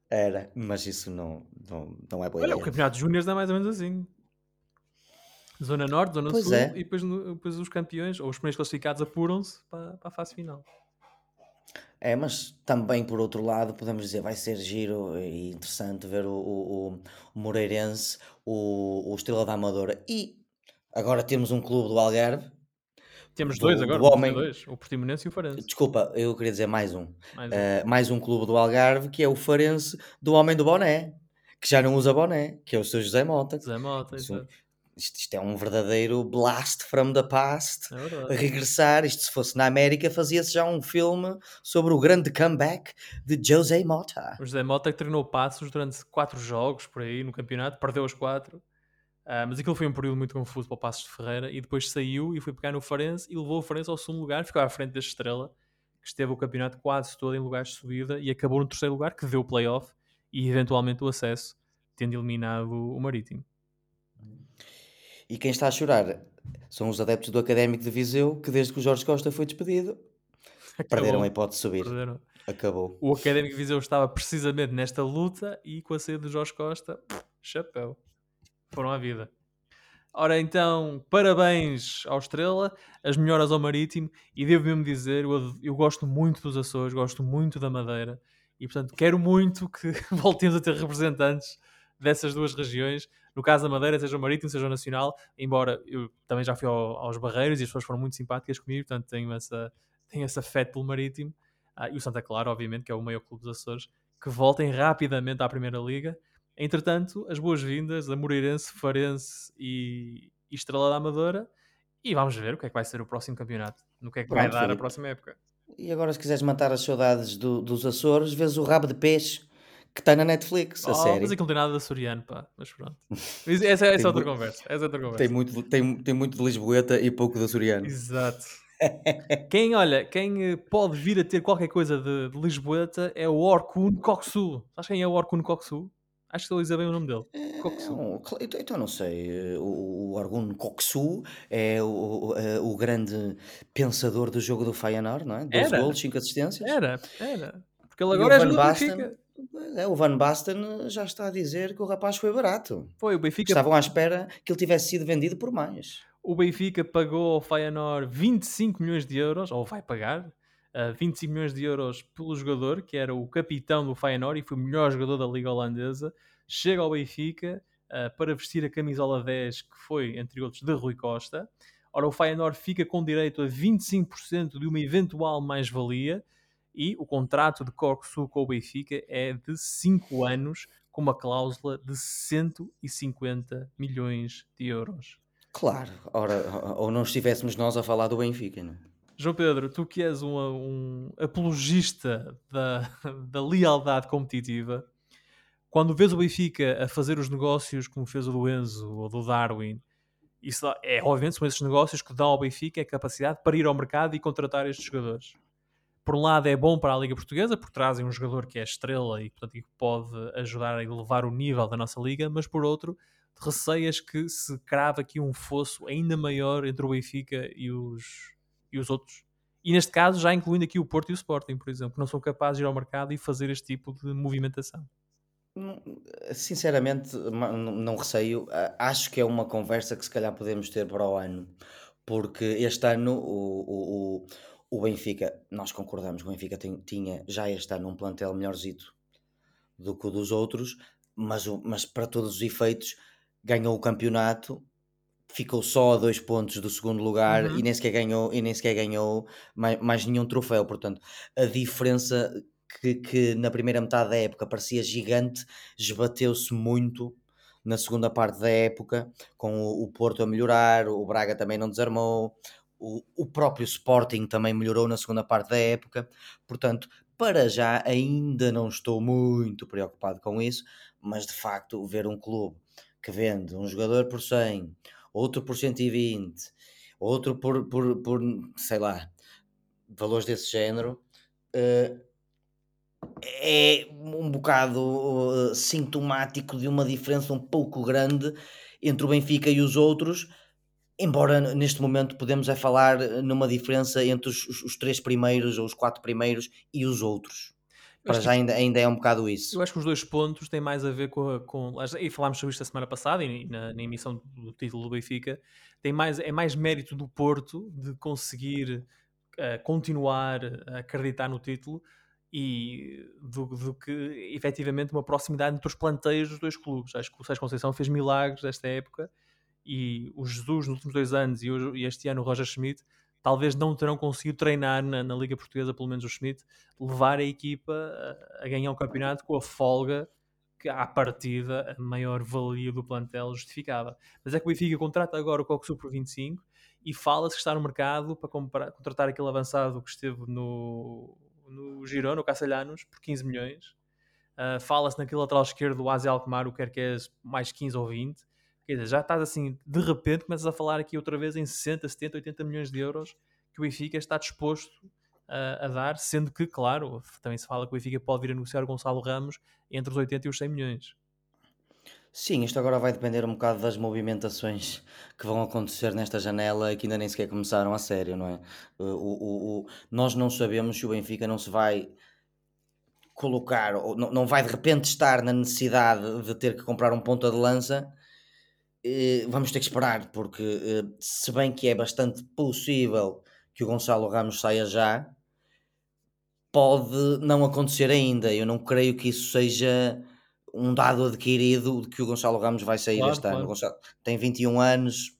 Era, mas isso não, não, não é boa Olha, ideia. o campeonato de Júniors é mais ou menos assim. Zona Norte, Zona pois Sul, é. e depois, depois os campeões, ou os primeiros classificados, apuram-se para, para a fase final. É, mas também por outro lado podemos dizer vai ser giro e interessante ver o, o, o Moreirense, o, o Estrela da Amadora e agora temos um clube do Algarve temos dois do, agora, do homem... dois, o Portimonense e o Farense. Desculpa, eu queria dizer mais um. Mais um. Uh, mais um clube do Algarve, que é o Farense do Homem do Boné, que já não usa boné, que é o seu José Mota. José Mota, isto, isto, isto, é um verdadeiro blast from the past. É regressar, isto se fosse na América, fazia-se já um filme sobre o grande comeback de José Mota. O José Mota que treinou passos durante quatro jogos por aí no campeonato, perdeu os quatro. Uh, mas aquilo foi um período muito confuso para o Passos de Ferreira e depois saiu e foi pegar no Farense e levou o Farense ao segundo lugar, ficou à frente da Estrela, que esteve o campeonato quase todo em lugares de subida e acabou no terceiro lugar, que deu o playoff e eventualmente o acesso, tendo eliminado o Marítimo. E quem está a chorar são os adeptos do Académico de Viseu, que desde que o Jorge Costa foi despedido, Acabou. perderam a hipótese de subir. Perderam. Acabou. O Académico de Viseu estava precisamente nesta luta e com a saída do Jorge Costa, chapéu foram à vida. Ora então, parabéns ao Estrela, as melhoras ao Marítimo, e devo mesmo dizer, eu, eu gosto muito dos Açores, gosto muito da Madeira, e portanto quero muito que <laughs> voltemos a ter representantes dessas duas regiões. No caso da Madeira, seja o Marítimo, seja o Nacional, embora eu também já fui ao, aos Barreiros e as pessoas foram muito simpáticas comigo, portanto tenho essa, tenho essa fé pelo Marítimo. Ah, e o Santa Clara, obviamente, que é o maior clube dos Açores, que voltem rapidamente à Primeira Liga Entretanto, as boas-vindas a Moreirense, Farense e, e Estrela da Amadora e vamos ver o que é que vai ser o próximo campeonato, no que é que vai dar a próxima época. E agora, se quiseres matar as saudades do, dos Açores, vês o Rabo de Peixe que está na Netflix, a oh, série. Mas aquilo não tem nada de açoriano, pá. Mas pronto. Essa, <laughs> essa é outra conversa. Essa é outra conversa. Tem muito, tem, tem muito de Lisboeta e pouco de açoriano. Exato. <laughs> quem, olha, quem eh, pode vir a ter qualquer coisa de, de Lisboeta é o Orkun Coxu. Sabes quem é o Orkun Coxu? Acho que estou a dizer bem o nome dele. Coxu. É, então, então não sei. O, o Argun Coxu é o, o, eh, o, grande pensador do jogo do Feyenoord, não é? Dois gols, cinco assistências. Era, era. Porque ele agora é Van Basten, é, o Van Basten já está a dizer que o rapaz foi barato. Foi, o Benfica... Estavam à espera que ele tivesse sido vendido por mais. O Benfica pagou ao Feyenoord 25 milhões de euros, ou vai pagar, uh, 25 milhões de euros pelo jogador, que era o capitão do Feyenoord e foi o melhor jogador da Liga Holandesa, chega ao Benfica uh, para vestir a camisola 10, que foi, entre outros, de Rui Costa. Ora, o Feyenoord fica com direito a 25% de uma eventual mais-valia e o contrato de Corksu com o Benfica é de 5 anos, com uma cláusula de 150 milhões de euros. Claro, ora, ou não estivéssemos nós a falar do Benfica, não é? João Pedro, tu que és um, um apologista da, <laughs> da lealdade competitiva, quando vês o Benfica a fazer os negócios como fez o do Enzo ou do Darwin, isso é, obviamente, são esses negócios que dão ao Benfica a capacidade para ir ao mercado e contratar estes jogadores. Por um lado, é bom para a Liga Portuguesa, porque trazem um jogador que é estrela e, portanto, pode ajudar a elevar o nível da nossa Liga, mas por outro, receias que se crava aqui um fosso ainda maior entre o Benfica e os, e os outros. E neste caso, já incluindo aqui o Porto e o Sporting, por exemplo, que não são capazes de ir ao mercado e fazer este tipo de movimentação. Sinceramente, não receio. Acho que é uma conversa que se calhar podemos ter para o ano, porque este ano o, o, o Benfica, nós concordamos, o Benfica tinha já este ano um plantel melhorzito do que o dos outros, mas, mas para todos os efeitos ganhou o campeonato, ficou só a dois pontos do segundo lugar uhum. e nem sequer ganhou, e nem sequer ganhou mais, mais nenhum troféu. Portanto, a diferença que, que na primeira metade da época parecia gigante, esbateu-se muito na segunda parte da época, com o, o, Porto a melhorar, o Braga também não desarmou, o, o próprio Sporting também melhorou na segunda parte da época. Portanto, para já ainda não estou muito preocupado com isso, mas de facto ver um clube que vende um jogador por 100, outro por 120, outro por, por, por sei lá, valores desse género, uh, é um bocado uh, sintomático de uma diferença um pouco grande entre o Benfica e os outros, embora neste momento podemos é falar numa diferença entre os, os três primeiros ou os quatro primeiros e os outros. Para já ainda, ainda é um bocado isso. Eu acho que os dois pontos têm mais a ver com, a, com e falámos sobre isto a semana passada e na, na, emissão do título do Benfica, tem mais, é mais mérito do Porto de conseguir uh, continuar a acreditar no título e do, do, que efetivamente uma proximidade entre os planteios dos dois clubes. Acho que o Sérgio Conceição fez milagres nesta época e o Jesus nos últimos dois anos e, e este ano o Roger Schmidt talvez não terão conseguido treinar na, na, Liga Portuguesa, pelo menos o Schmidt, levar a equipa a, a ganhar um campeonato com a folga que à partida a maior valia do plantel justificava. Mas é que o Benfica contrata agora o Coque Super 25 e fala-se que está no mercado para comprar, contratar aquele avançado que esteve no, no Girona, o Castelhanos, por 15 milhões. Uh, Fala-se naquele lateral esquerdo do Azi Alkmaar, o é mais 15 ou 20. Quer dizer, já estás assim, de repente começas a falar aqui outra vez em 60, 70, 80 milhões de euros que o Benfica está disposto a, a dar, sendo que, claro, também se fala que o Benfica pode vir a negociar o Gonçalo Ramos entre os 80 e os 100 milhões. Sim, isto agora vai depender um bocado das movimentações que vão acontecer nesta janela e que ainda nem sequer começaram a sério, não é? O, o, o, nós não sabemos se o Benfica não se vai colocar, ou não, não vai de repente estar na necessidade de ter que comprar um ponta de lança. Eh, vamos ter que esperar, porque eh, se bem que é bastante possível que o Gonçalo Ramos saia já, pode não acontecer ainda. Eu não creio que isso seja um dado adquirido de que o Gonçalo Ramos vai sair claro, este claro. ano. Gonçalo tem 21 anos,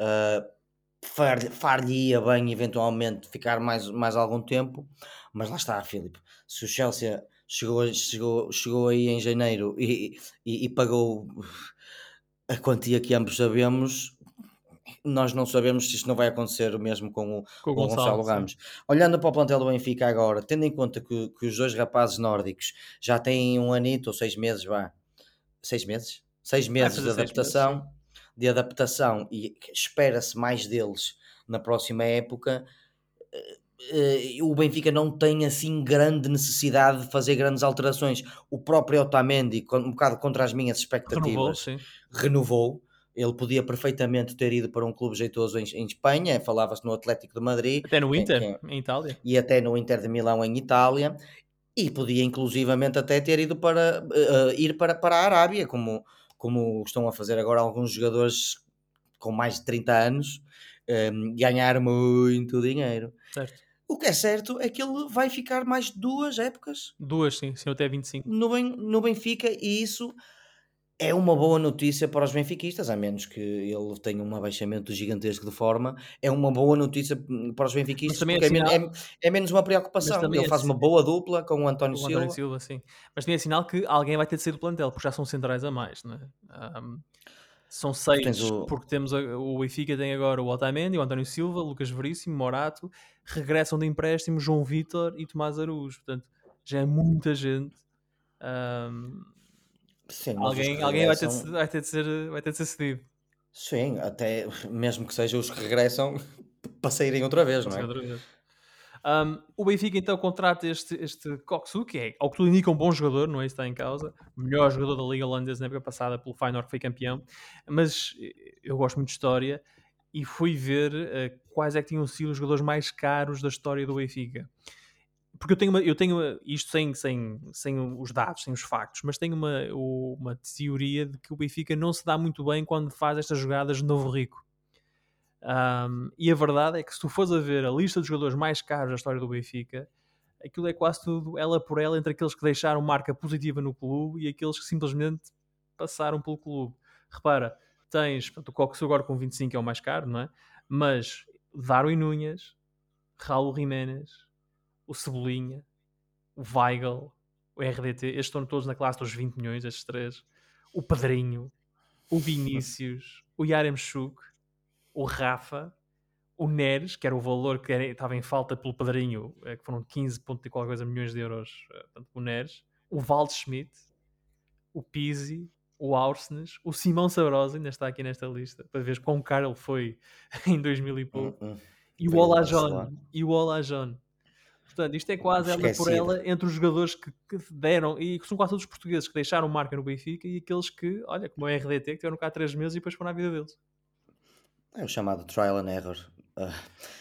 uh, far-lhe bem eventualmente ficar mais, mais algum tempo, mas lá está, Filipe. Se o Chelsea chegou, chegou, chegou aí em janeiro e, e, e pagou a quantia que ambos sabemos, nós não sabemos se isto não vai acontecer o mesmo com o, com o Gonçalo, Gonçalo Ramos. Olhando para o plantel do Benfica agora, tendo em conta que, que, os dois rapazes nórdicos já têm um anito ou seis meses, vá, seis meses? Seis meses de adaptação, meses, de adaptação e espera-se mais deles na próxima época. Eh, o Benfica não tem assim grande necessidade de fazer grandes alterações. O próprio Otamendi, um bocado contra as minhas expectativas, renovou, renovou ele podia perfeitamente ter ido para um clube jeitoso em, em Espanha, falava-se no Atlético de Madrid. Até no Inter, em, em, Itália. E até no Inter de Milão, em Itália. E podia inclusivamente até ter ido para, uh, ir para, para a Arábia, como, como estão a fazer agora alguns jogadores com mais de 30 anos, um, ehm, ganhar muito dinheiro. Certo. O que é certo é que ele vai ficar mais duas épocas. Duas, sim, sim até 25. No, ben, no Benfica, e isso é uma boa notícia para os benfiquistas, a menos que ele tenha um abaixamento gigantesco de forma, é uma boa notícia para os benfiquistas, também é porque é, sinal- é- é menos uma preocupação. Ele é faz uma boa dupla com o António Silva. Silva, sim. Mas também é sinal que alguém vai ter de sair do plantel, porque já são centrais a mais, não é? Ahm, são seis, o- porque temos a- o Benfica tem agora o Otamendi, o António Silva, Lucas Veríssimo, Morato, regressam de empréstimo João Vitor e Tomás Araújo. Portanto, já é muita gente. Ahm, Sim, alguém alguém vai, ter de, regressam- vai, ter de ser, vai ter de ser cedido. Sim, até mesmo que sejam os que regressam <laughs> para saírem outra vez, não é? outra vez. Um, o Benfica então contrata este, este Coxu, que é, ao que tudo indica, um bom jogador, não é isso está em causa, melhor jogador da Liga Holandesa na época passada pelo Feyenoord que foi campeão, mas eh, eu gosto muito de história e fui ver eh, quais é que tinham sido os jogadores mais caros da história do Benfica. Porque eu tenho, uma, eu tenho isto sem, sem, sem os dados, sem os factos, mas tenho uma, uma teoria de que o Benfica não se dá muito bem quando faz estas jogadas de novo rico. Um, e a verdade é que se tu fores a ver a lista dos jogadores mais caros da história do Benfica, aquilo é quase tudo ela por ela entre aqueles que deixaram marca positiva no clube e aqueles que simplesmente passaram pelo clube. Repara, tens portanto, o Coxo agora com 25 é o mais caro, não é? Mas Darwin Núñez, Raul Jiménez, o Cebolinha, o Weigl, o RDT, estes estão todos na classe dos 20 milhões, estes três. O Pedrinho, o Vinícius, o Yaremchuk, o Rafa, o Neres, que era o valor que era- estava em falta pelo Pedrinho, eh, que foram 15 ponto e qualquer coisa milhões de euros, eh, portanto, o Neres, o Waldschmidt, o Pizzi, o Aursnes, o Simão Sabrosa, ainda está aqui nesta lista, para ver quão caro ele foi <laughs> em 2000 e pouco, hum. e o Olajon, e o Olajon. Portanto, isto é quase ela por Esquecido. ela entre os jogadores que, que deram, e que são quase todos os portugueses que deixaram marca no Benfica e aqueles que, olha, como o RDT, que tiveram cá três meses e depois foram à vida deles. É o chamado trial and error.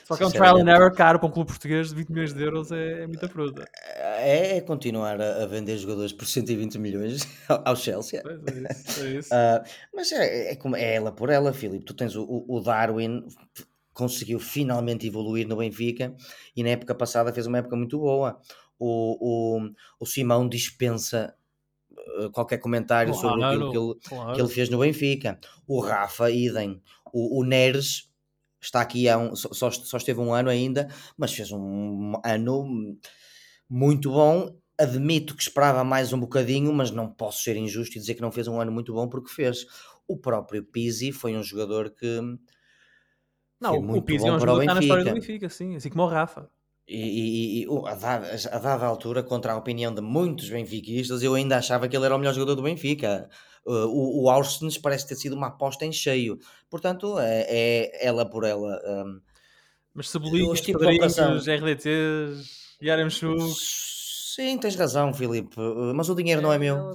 Só que é um trial and error caro para um clube português de 20 milhões de euros, é, é muita fruta. É, é continuar a, a vender jogadores por 120 milhões <laughs> ao ao Chelsea. É isso, é isso. <laughs> Ah, mas é, é, como, é ela por ela, Filipe. Tu tens o, o- Darwin, conseguiu finalmente evoluir no Benfica e na época passada fez uma época muito boa. O, o, o Simão dispensa ah, qualquer comentário sobre aquilo que ele, claro. que ele fez no Benfica. O Rafa, idem. O, o Neres está aqui há um, só, só esteve um ano ainda, mas fez um ano muito bom. Admito que esperava mais um bocadinho, mas não posso ser injusto e dizer que não fez um ano muito bom porque fez. O próprio Pizzi foi um jogador que Não, o muito Pizzi é um jogador que está na história do. Benfica, sim, assim como o Rafa. E, e- e- a, dada, a dada altura, contra a opinião de muitos benfiquistas, eu ainda achava que ele era o melhor jogador do Benfica. Uh, o, o Austins parece ter sido uma aposta em cheio. Portanto, é, é ela por ela. um, Mas Cebolinhas, operação. Pedrinhos, RDTs, Yaremchuk... Sim, tens razão, Filipe, uh, mas o dinheiro não é meu.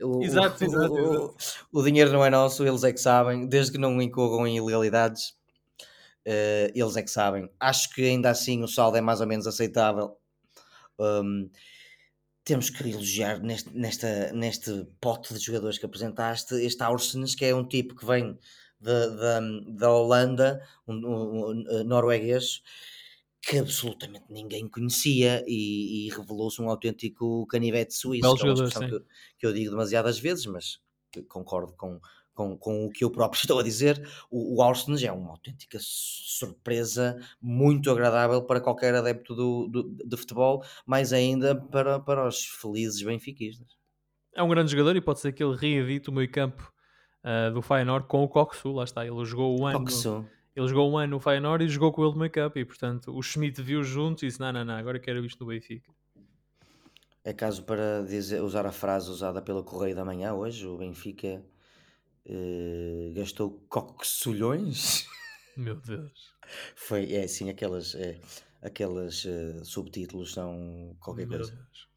O, o- Exato, o- exato, o- o dinheiro não é nosso, eles é que sabem, desde que não incorram em ilegalidades, eh, eles é que sabem. Acho que ainda assim o saldo é mais ou menos aceitável. Um, temos que elogiar neste, nesta, neste pote de jogadores que apresentaste este Aursens, que é um tipo que vem da, da, da Holanda, um, um- um norueguês, que absolutamente ninguém conhecia e, e revelou-se um autêntico canivete suíço, Belo que é uma jogador, que, eu- que eu digo demasiadas vezes, mas concordo com, com, com o que eu próprio <laughs> estou a dizer. O, o é uma autêntica surpresa muito agradável para qualquer adepto do, do- de futebol, mais ainda para, para os felizes benfiquistas. É um grande jogador e pode ser que ele reedite o meio campo ah, do Feyenoord com o Coxu, lá está, ele jogou um ano, Coxo. ele jogou um ano no Feyenoord e jogou com ele no campo e portanto o Schmidt viu juntos e disse, não, não, não, agora quero isto no Benfica. É caso para dizer, usar a frase usada pela Correio da Manhã hoje, o Benfica eh, gastou coxolhões. Meu Deus. Foi, é assim, aquelas, é, aqueles eh, subtítulos são qualquer Meu coisa. Deus.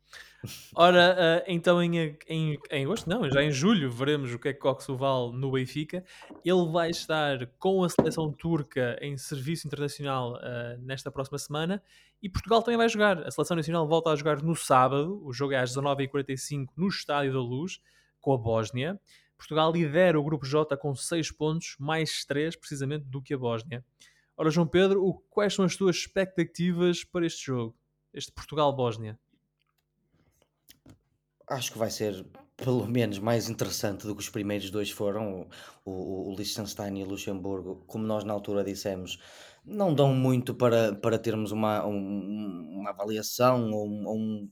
Ora, ah, então em, em, em agosto, não, já em julho, veremos o que é que Coxo vale no Benfica. Ele vai estar com a seleção turca em serviço internacional ah, nesta próxima semana e Portugal também vai jogar. A seleção nacional volta a jogar no sábado, o jogo é às 19h45 no Estádio da Luz, com a Bósnia. Portugal lidera o grupo J com 6 pontos, mais 3 precisamente do que a Bósnia. Ora, João Pedro, quais são as tuas expectativas para este jogo? Este Portugal-Bósnia? Acho que vai ser pelo menos mais interessante do que os primeiros dois foram, o, o, o Liechtenstein e o Luxemburgo, como nós na altura dissemos, não dão muito para, para termos uma, um, uma avaliação ou um, um,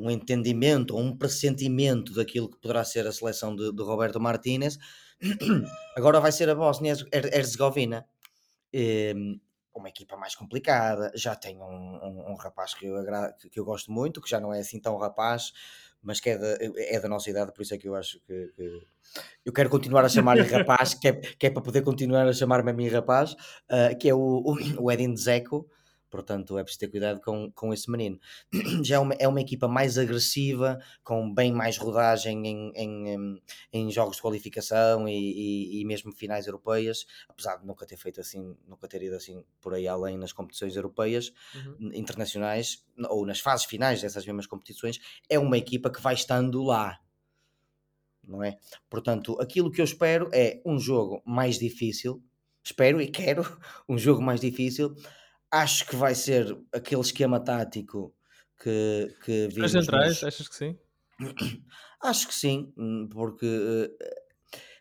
um, entendimento ou um pressentimento daquilo que poderá ser a seleção de, de Roberto Martínez. <clears throat> Agora vai ser a Bósnia-Herzegovina. Ehm, uma equipa mais complicada, já tem um, um, um rapaz que eu, que eu gosto muito, que já não é assim tão rapaz, mas que é da, é da nossa idade, por isso é que eu acho que, que eu quero continuar a chamar-lhe <laughs> rapaz, que é, que é para poder continuar a chamar-me a mim rapaz, uh, que é o, o, o Edin Dzeko, portanto é preciso ter cuidado com, com esse menino. <clears throat> Já é uma, é uma equipa mais agressiva, com bem mais rodagem em, em, em jogos de qualificação e, e, e, mesmo finais europeias, apesar de nunca ter feito assim, nunca ter ido assim por aí além nas competições europeias, uhum. internacionais, ou nas fases finais dessas mesmas competições, é uma equipa que vai estando lá. Não é? Portanto, aquilo que eu espero é um jogo mais difícil, espero e quero <laughs> um jogo mais difícil, acho que vai ser aquele esquema tático que, que vimos. As centrais, nos... achas que sim? <clears throat> Acho que sim, hum, porque uh,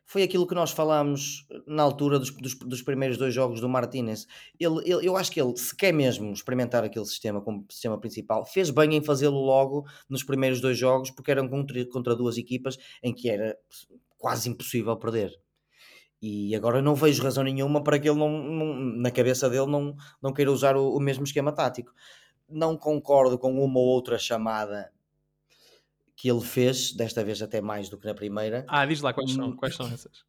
foi aquilo que nós falámos na altura dos, dos, dos primeiros dois jogos do Martinez. Ele, ele, eu acho que ele, se quer mesmo experimentar aquele sistema como sistema principal, fez bem em fazê-lo logo nos primeiros dois jogos, porque eram contra, contra duas equipas em que era quase impossível perder. E agora não vejo razão nenhuma para que ele não, não na cabeça dele não, não queira usar o, o, mesmo esquema tático. Não concordo com uma ou outra chamada que ele fez, desta vez até mais do que na primeira. Ah, diz lá quais são, hum, quais são essas.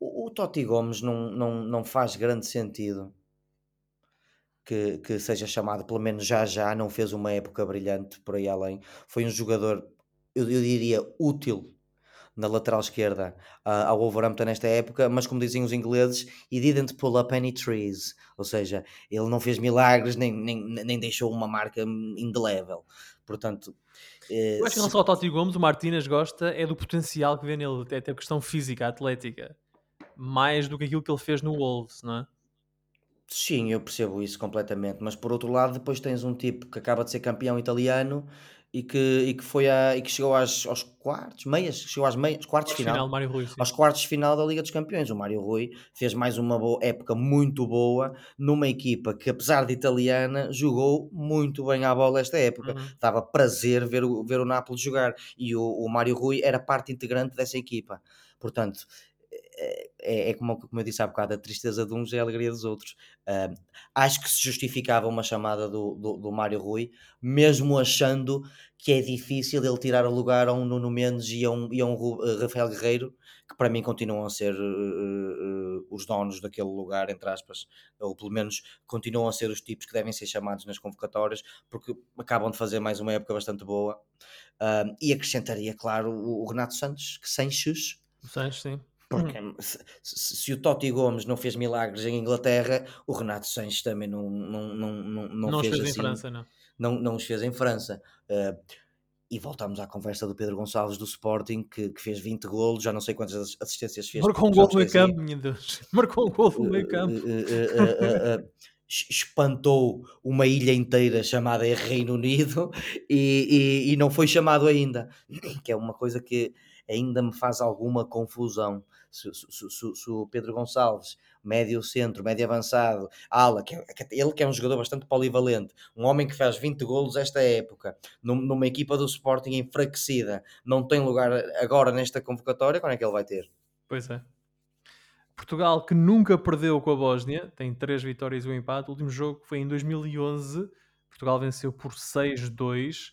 O, o Totti Gomes não, não, não faz grande sentido que, que seja chamado, pelo menos já já, não fez uma época brilhante por aí além. Foi um jogador, eu, eu diria, útil na lateral esquerda uh, ao Wolverhampton nesta época, mas como dizem os ingleses, he didn't pull up any trees, ou seja, ele não fez milagres nem, nem, nem deixou uma marca indelével. Portanto, eh, eu acho que em relação ao Totti Gomes, o Martínez gosta é do potencial que vê nele, até a questão física, atlética, mais do que aquilo que ele fez no Wolves, não é? Sim, eu percebo isso completamente, mas por outro lado, depois tens um tipo que acaba de ser campeão italiano e que, e que foi a, e que chegou às, aos quartos, meias, chegou às meias, quartos final, final Mário Rui, aos quartos de final da Liga dos Campeões. O Mário Rui fez mais uma boa, época muito boa numa equipa que, apesar de italiana, jogou muito bem à bola esta época. Uhum. Dava prazer ver o, ver o Nápoles jogar e o, o Mário Rui era parte integrante dessa equipa. Portanto, é, é como, como eu disse há bocado, a tristeza de uns é a alegria dos outros. Uh, acho que se justificava uma chamada do, do, do Mário Rui, mesmo achando que é difícil ele tirar o lugar a um Nuno Mendes e a um, e a um uh, Rafael Guerreiro, que para mim continuam a ser uh, os donos daquele lugar, entre aspas, ou pelo menos continuam a ser os tipos que devem ser chamados nas convocatórias, porque acabam de fazer mais uma época bastante boa. e acrescentaria, claro, o, o Renato Santos, que sem chus. Santos, sim porque hum. se, se, o Totti Gomes não fez milagres em Inglaterra, o Renato Sanches também não, não, não, não, não, não fez, fez assim, em França, não. Não, não os fez em França. Uh, e voltamos à conversa do Pedro Gonçalves do Sporting, que, que fez 20 golos, já não sei quantas assistências fez. Marcou um gol no meio campo, minha Deus. <laughs> Marcou um gol no meio campo. espantou uma ilha inteira chamada Reino Unido <laughs> e, e, e, não foi chamado ainda, que é uma coisa que ainda me faz alguma confusão se, se, se, se o Pedro Gonçalves, médio centro, médio avançado, ala, que é, ele que é um jogador bastante polivalente, um homem que faz 20 golos esta época, numa equipa do Sporting enfraquecida, não tem lugar agora nesta convocatória, quando é que ele vai ter? Pois é. Portugal que nunca perdeu com a Bósnia, tem três vitórias e um empate. O último jogo foi em 2011. Portugal venceu por 6-2.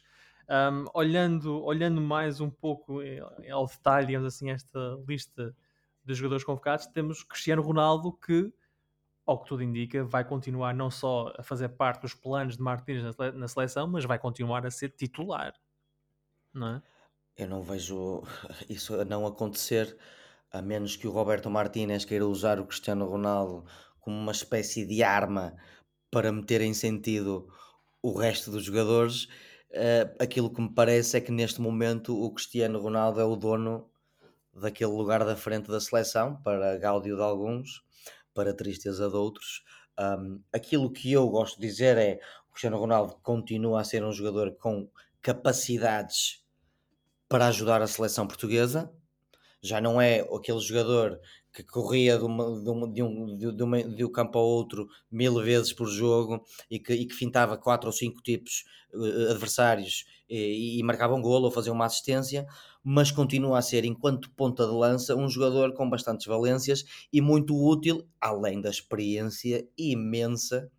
Um, olhando, olhando mais um pouco ao detalhe, digamos assim, esta lista de jogadores convocados, temos Cristiano Ronaldo que, ao que tudo indica, vai continuar não só a fazer parte dos planos de Martins na seleção, mas vai continuar a ser titular, não é? Eu não vejo <laughs> isso não acontecer, a menos que o Roberto Martínez queira usar o Cristiano Ronaldo como uma espécie de arma para meter em sentido o resto dos jogadores. Uh, aquilo que me parece é que neste momento o Cristiano Ronaldo é o dono daquele lugar da frente da seleção, para gáudio de alguns, para tristeza de outros. Um, aquilo que eu gosto de dizer é o Cristiano Ronaldo continua a ser um jogador com capacidades para ajudar a seleção portuguesa. Já não é aquele jogador que corria de, uma, de, uma, de, um, de, uma, de um campo ao outro mil vezes por jogo e que, e que fintava quatro ou cinco tipos uh, adversários e, e marcava um golo ou fazia uma assistência, mas continua a ser, enquanto ponta de lança, um jogador com bastantes valências e muito útil, além da experiência imensa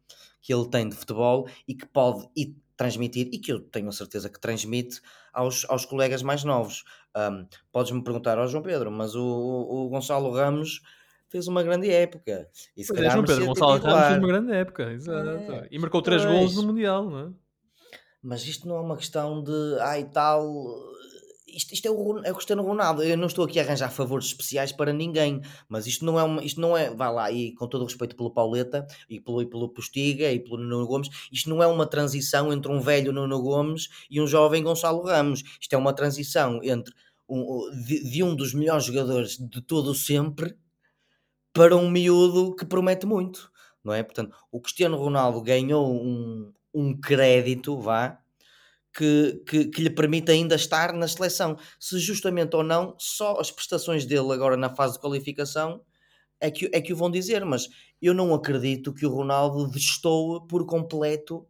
que ele tem de futebol e que pode e transmitir, e que eu tenho certeza que transmite aos, aos colegas mais novos. Um, Podes-me perguntar ao oh, João Pedro, mas o, o Gonçalo Ramos fez uma grande época. E se pois é, João Pedro, Gonçalo Ramos fez uma grande época, exato. É, e marcou três gols no Mundial, não é? Mas isto não é uma questão de, ai tal, isto, isto é, o, é o Cristiano Ronaldo. Eu não estou aqui a arranjar favores especiais para ninguém, mas isto não é uma, isto não é, vá lá, e com todo o respeito pelo Pauleta e pelo, e pelo Postiga e pelo Nuno Gomes, isto não é uma transição entre um velho Nuno Gomes e um jovem Gonçalo Ramos. Isto é uma transição entre um, de, de um dos melhores jogadores de todo sempre para um miúdo que promete muito, não é? Portanto, o Cristiano Ronaldo ganhou um, um crédito, vá, que, que, que, lhe permite ainda estar na seleção. Se justamente ou não, só as prestações dele agora na fase de qualificação é que, é que o vão dizer, mas eu não acredito que o Ronaldo destoe por completo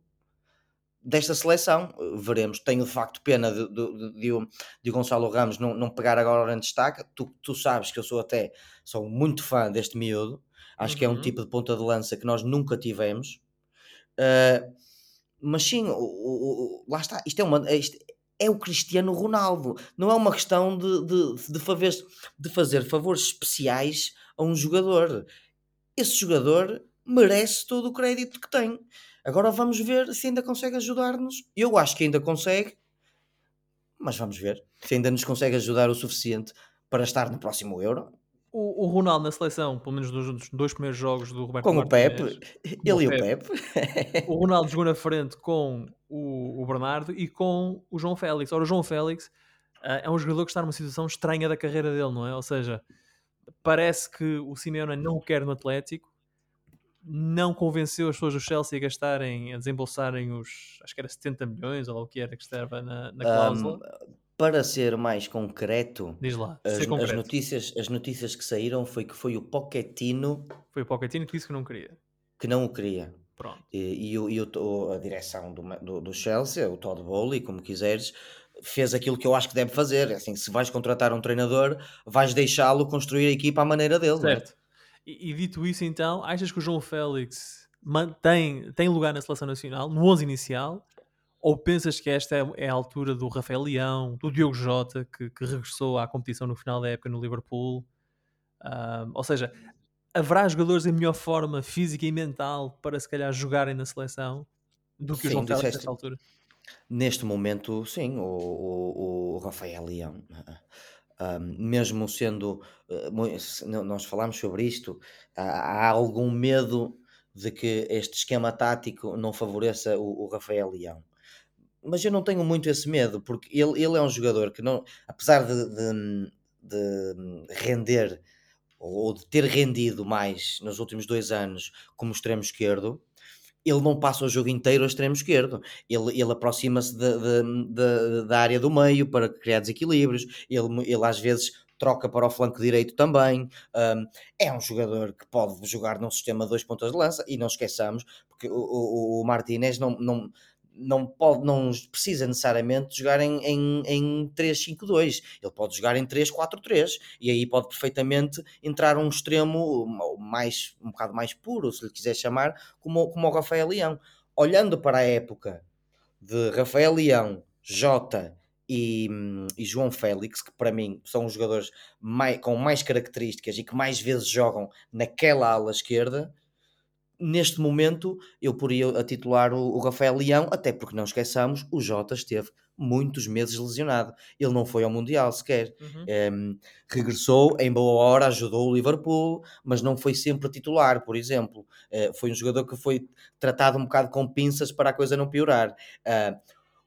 desta seleção. Veremos. Tenho de facto pena de, de, de, de Gonçalo Ramos não, não pegar agora em destaque. Tu, tu sabes que eu sou até sou muito fã deste miúdo. Acho uhum. que é um uhum. tipo de ponta de lança que nós nunca tivemos. Uh, mas sim, o, o, lá está, isto é, uma, isto é o Cristiano Ronaldo, não é uma questão de, de, de, fazer, de fazer favores especiais a um jogador. Esse jogador merece todo o crédito que tem. Agora vamos ver se ainda consegue ajudar-nos. Eu acho que ainda consegue, mas vamos ver se ainda nos consegue ajudar o suficiente para estar no próximo Euro o, o Ronaldo na seleção, pelo menos dos dois primeiros jogos do Roberto Com Martínez, o Pepe, ele e o Pepe. o Ronaldo jogou na frente com o, o, Bernardo e com o João Félix. Ora, o João Félix uh, é um jogador que está numa situação estranha da carreira dele, não é? Ou seja, parece que o Simeone não o quer no Atlético, não convenceu as pessoas do Chelsea a gastarem, a desembolsarem os, acho que era 70 milhões ou o que era que estava na, na cláusula. Um, para ser mais concreto, Diz lá, as, concreto. as notícias, as notícias que saíram foi que foi o Pochettino Foi o Pochettino que disse que não queria. que não o queria. Pronto. E, e, e o- a direção do, do, do Chelsea, o Todd Bowley, como quiseres, fez aquilo que eu acho que deve fazer. É Assim, se vais contratar um treinador, vais deixá-lo construir a equipa à maneira dele, é? Certo. E, e dito isso, então, achas que o João Félix mantém, tem lugar na seleção nacional, no 11 inicial, ou pensas que esta é, é a altura do Rafael Leão, do Diogo Jota, que, que regressou à competição no final da época no Liverpool? Ou seja, haverá jogadores em melhor forma física e mental para se calhar jogarem na seleção do que sim, o João Félix nesta altura? Neste momento, sim, o, o, o Rafael Leão. Mesmo sendo, uh, nós falámos sobre isto, há, há, algum medo de que este esquema tático não favoreça o, o Rafael Leão. Mas eu não tenho muito esse medo, porque ele, ele é um jogador que, não, apesar de, de, de render ou de ter rendido mais nos últimos dois anos como extremo esquerdo, ele não passa o jogo inteiro a extremo esquerdo. Ele, ele aproxima-se da área do meio para criar desequilíbrios. Ele, ele às vezes troca para o flanco direito também. Um, é um jogador que pode jogar num sistema de dois pontas de lança e não esqueçamos, porque o, o, o Martinez não, não, não, pode, não precisa necessariamente jogar em, em, em 3-5-2, ele pode jogar em 3-4-3 e aí pode perfeitamente entrar um extremo mais, um bocado mais puro, se lhe quiser chamar, como, como o Rafael Leão. Olhando para a época de Rafael Leão, Jota e, e, João Félix, que para mim são os jogadores mais, com mais características e que mais vezes jogam naquela ala esquerda, neste momento eu poria a titular o, o, Rafael Leão, até porque não esqueçamos, o Jota esteve muitos meses lesionado. Ele não foi ao Mundial sequer. Uhum. Um, regressou em boa hora, ajudou o Liverpool, mas não foi sempre titular, por exemplo. Uh, foi um jogador que foi tratado um bocado com pinças para a coisa não piorar. Uh,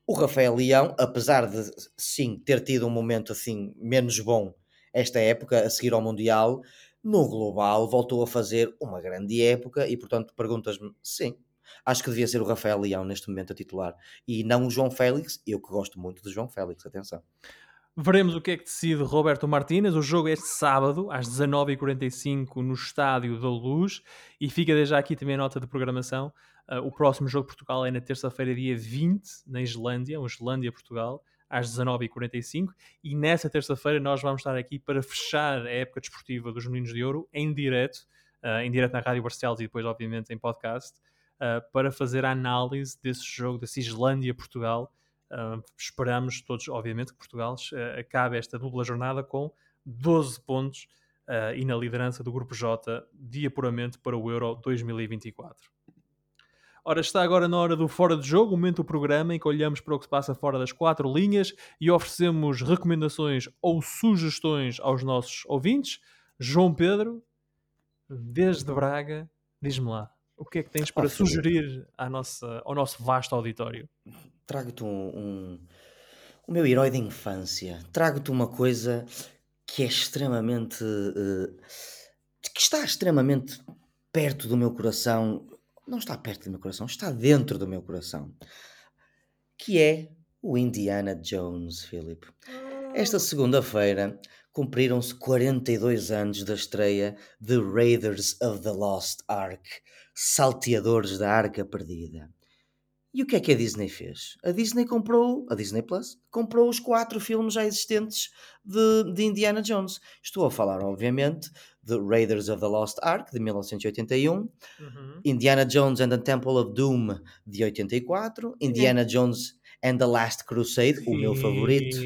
o Rafael Leão, apesar de sim ter tido um momento assim menos bom esta época a seguir ao Mundial, no global voltou a fazer uma grande época e, portanto, perguntas-me, sim, acho que devia ser o Rafael Leão neste momento a titular e não o João Félix, eu que gosto muito do João Félix, atenção. Veremos o que é que decide Roberto Martínez. O jogo é este sábado, às 19h45, no Estádio da Luz. E fica desde já aqui também a nota de programação. Uh, o próximo jogo de Portugal é na terça-feira, dia 20, na Islândia, o Islândia-Portugal, às 19h45. E nessa terça-feira nós vamos estar aqui para fechar a época desportiva dos Meninos de Ouro em direto, uh, em direto na Rádio Barcelos e depois, obviamente, em podcast, uh, para fazer a análise desse jogo, desse Islândia-Portugal Uh, esperamos todos, obviamente, que Portugal acabe esta dupla jornada com 12 pontos e na liderança do Grupo J de apuramento para o Euro 2024. Ora, está agora na hora do Fora de Jogo, o momento do programa em que olhamos para o que se passa fora das quatro linhas e oferecemos recomendações ou sugestões aos nossos ouvintes. João Pedro, desde Braga, diz-me lá, o que é que tens para sugerir à nossa, ao nosso vasto auditório? trago-te um, um, o meu herói de infância. Trago-te uma coisa que é extremamente. Uh, que está extremamente perto do meu coração. Não está perto do meu coração, está dentro do meu coração. Que é o Indiana Jones, Philip. Esta segunda-feira cumpriram-se 42 anos da estreia de Raiders of the Lost Ark, Salteadores da Arca Perdida. E o que é que a Disney fez? A Disney comprou, a Disney Plus, comprou os quatro filmes já existentes de, de Indiana Jones. Estou a falar, obviamente, de Raiders of the Lost Ark, de 1981, uhum. Indiana Jones and the Temple of Doom, de 84, Indiana Jones and the Last Crusade, Sim. o meu favorito,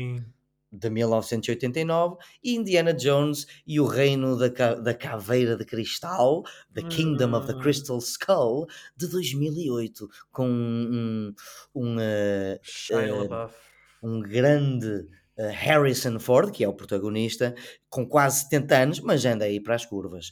de 1989, e Indiana Jones e o Reino da, da Caveira de Cristal, The Kingdom of the hum. Crystal Skull, de 2008, com um, um, uh, uh, um grande uh, Harrison Ford, que é o protagonista, com quase 70 anos, mas anda aí para as curvas.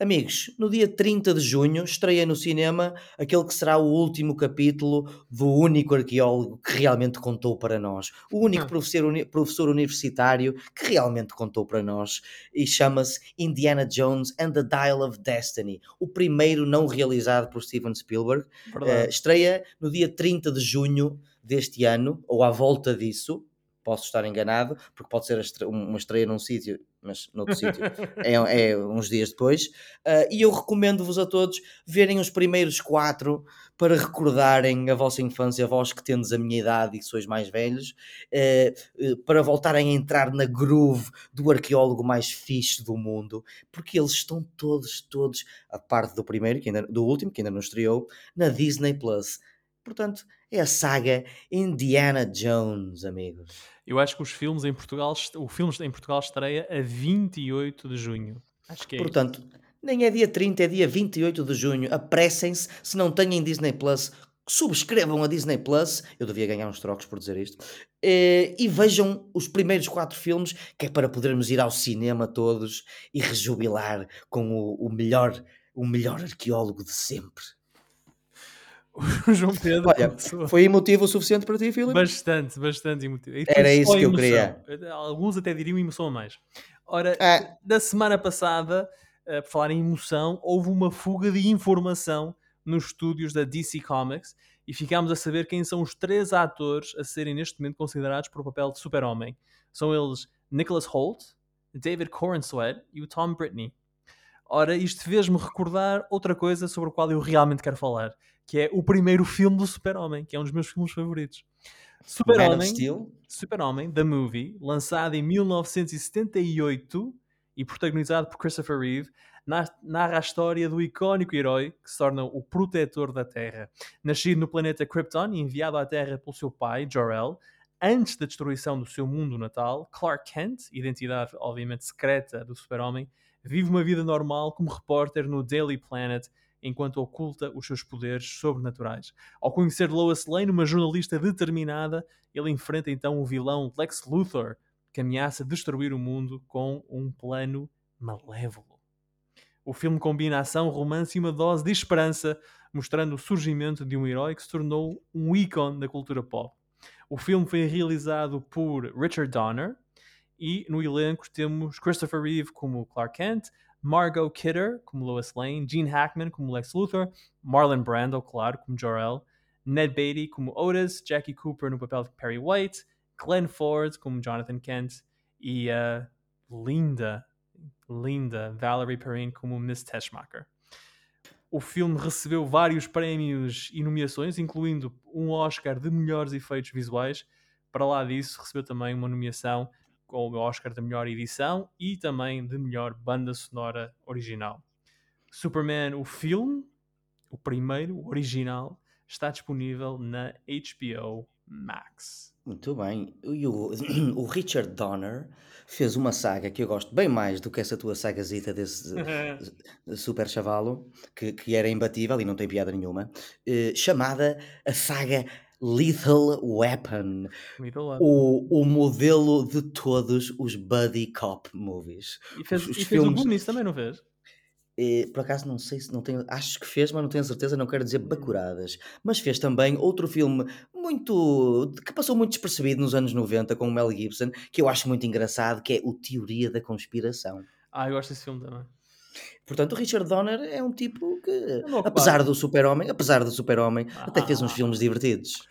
Amigos, no dia 30 de junho estreia no cinema aquele que será o último capítulo do único arqueólogo que realmente contou para nós, o único hum. professor, uni professor universitário que realmente contou para nós, e chama-se Indiana Jones and the Dial of Destiny, o primeiro não realizado por Steven Spielberg. Uh, estreia no dia 30 de junho deste ano, ou à volta disso, posso estar enganado, porque pode ser uma estreia num sítio, mas noutro <laughs> sítio é, é, uns dias depois. Uh, e eu recomendo-vos a todos verem os primeiros quatro para recordarem a vossa infância, vós que tendes a minha idade e sois mais velhos, uh, uh, para voltarem a entrar na groove do arqueólogo mais fixe do mundo, porque eles estão todos, todos, a parte do primeiro, que ainda, do último, que ainda não estreou, na Disney Plus. Portanto, é a saga Indiana Jones, amigos. Eu acho que os filmes em Portugal, o filme em Portugal estreia a 28 de junho. Acho que é Portanto, isso. nem é dia 30, é dia 28 de junho. Apressem-se, se não têm Disney Plus, subscrevam a Disney Plus. Eu devia ganhar uns trocos por dizer isto. Eh, e vejam os primeiros quatro filmes, que é para podermos ir ao cinema todos e rejubilar com o, o melhor, o melhor arqueólogo de sempre. O João Pedro. Olha, foi emotivo o suficiente para ti, Filipe? Bastante, bastante emotivo. Era isso que eu queria. Alguns até diriam emoção a mais. Ora, ah. da semana passada, uh, por falar em emoção, houve uma fuga de informação nos estúdios da DC Comics e ficámos a saber quem são os três atores a serem neste momento considerados para o papel de super-homem. São eles Nicholas Holt, David Corenswet e o Tom Brittany. Ora, isto fez-me recordar outra coisa sobre a qual eu realmente quero falar, que é o primeiro filme do Super-Homem, que é um dos meus filmes favoritos. Super-Homem, Super-Homem, The Movie, lançado em 1978 e protagonizado por Christopher Reeve, narra a história do icónico herói que se torna o protetor da Terra. Nascido no planeta Krypton e enviado à Terra pelo seu pai, Jor-El, antes da destruição do seu mundo natal, Clark Kent, identidade obviamente secreta do Super-Homem, vive uma vida normal como repórter no Daily Planet enquanto oculta os seus poderes sobrenaturais. Ao conhecer Lois Lane, uma jornalista determinada, ele enfrenta então o vilão Lex Luthor, que ameaça destruir o mundo com um plano malévolo. O filme combina ação, romance e uma dose de esperança, mostrando o surgimento de um herói que se tornou um ícone da cultura pop. O filme foi realizado por Richard Donner e no elenco temos Christopher Reeve como Clark Kent, Margot Kidder como Lois Lane, Gene Hackman como Lex Luthor, Marlon Brando, claro, como Jor-El, Ned Beatty como Otis, Jackie Cooper no papel de Perry White, Glenn Ford como Jonathan Kent e a linda, linda Valerie Perrine como Miss Teschmacher. O filme recebeu vários prémios e nomeações, incluindo um Oscar de melhores efeitos visuais. Para lá disso, recebeu também uma nomeação com o Oscar de melhor edição e também de melhor banda sonora original. Superman, o filme, o primeiro, o original, está disponível na HBO Max. Muito bem. E o, <clears throat> o Richard Donner fez uma saga que eu gosto bem mais do que essa tua sagazita desse <laughs> super chavalo, que, que era imbatível e não tem piada nenhuma, eh, chamada a saga Lethal Weapon. O, o modelo de todos os buddy cop movies. E fez, os, os e fez filmes... um nisso também, não fez? Eh, por acaso não sei se não tenho, acho que fez, mas não tenho certeza, não quero dizer hum. bacuradas. Mas fez também outro filme muito que passou muito despercebido nos anos 90 com o Mel Gibson, que eu acho muito engraçado, que é o Teoria da Conspiração. Ah, eu gosto desse filme também. Portanto, o Richard Donner é um tipo que, apesar do super-homem, apesar do super-homem, ah. até fez uns filmes divertidos.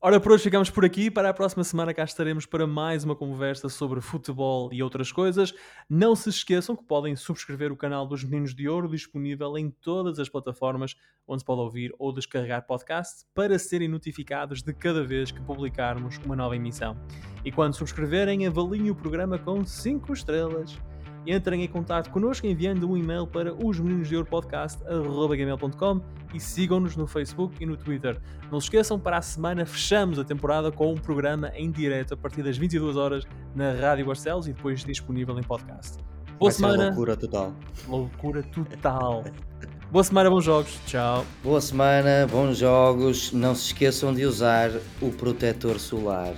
Ora, por hoje ficamos por aqui. Para a próxima semana cá estaremos para mais uma conversa sobre futebol e outras coisas. Não se esqueçam que podem subscrever o canal dos Meninos de Ouro, disponível em todas as plataformas onde se pode ouvir ou descarregar podcast, para serem notificados de cada vez que publicarmos uma nova emissão. E quando subscreverem, avaliem o programa com 5 estrelas entrem em contato connosco enviando um e-mail para os meninos de ouro podcast.gmail.com e sigam-nos no Facebook e no Twitter. Não se esqueçam, para a semana fechamos a temporada com um programa em direto a partir das 22 horas na Rádio Barcelos e depois disponível em podcast. Boa Vai semana. loucura total. Loucura total. Boa semana, bons jogos. Tchau. Boa semana, bons jogos. Não se esqueçam de usar o protetor solar.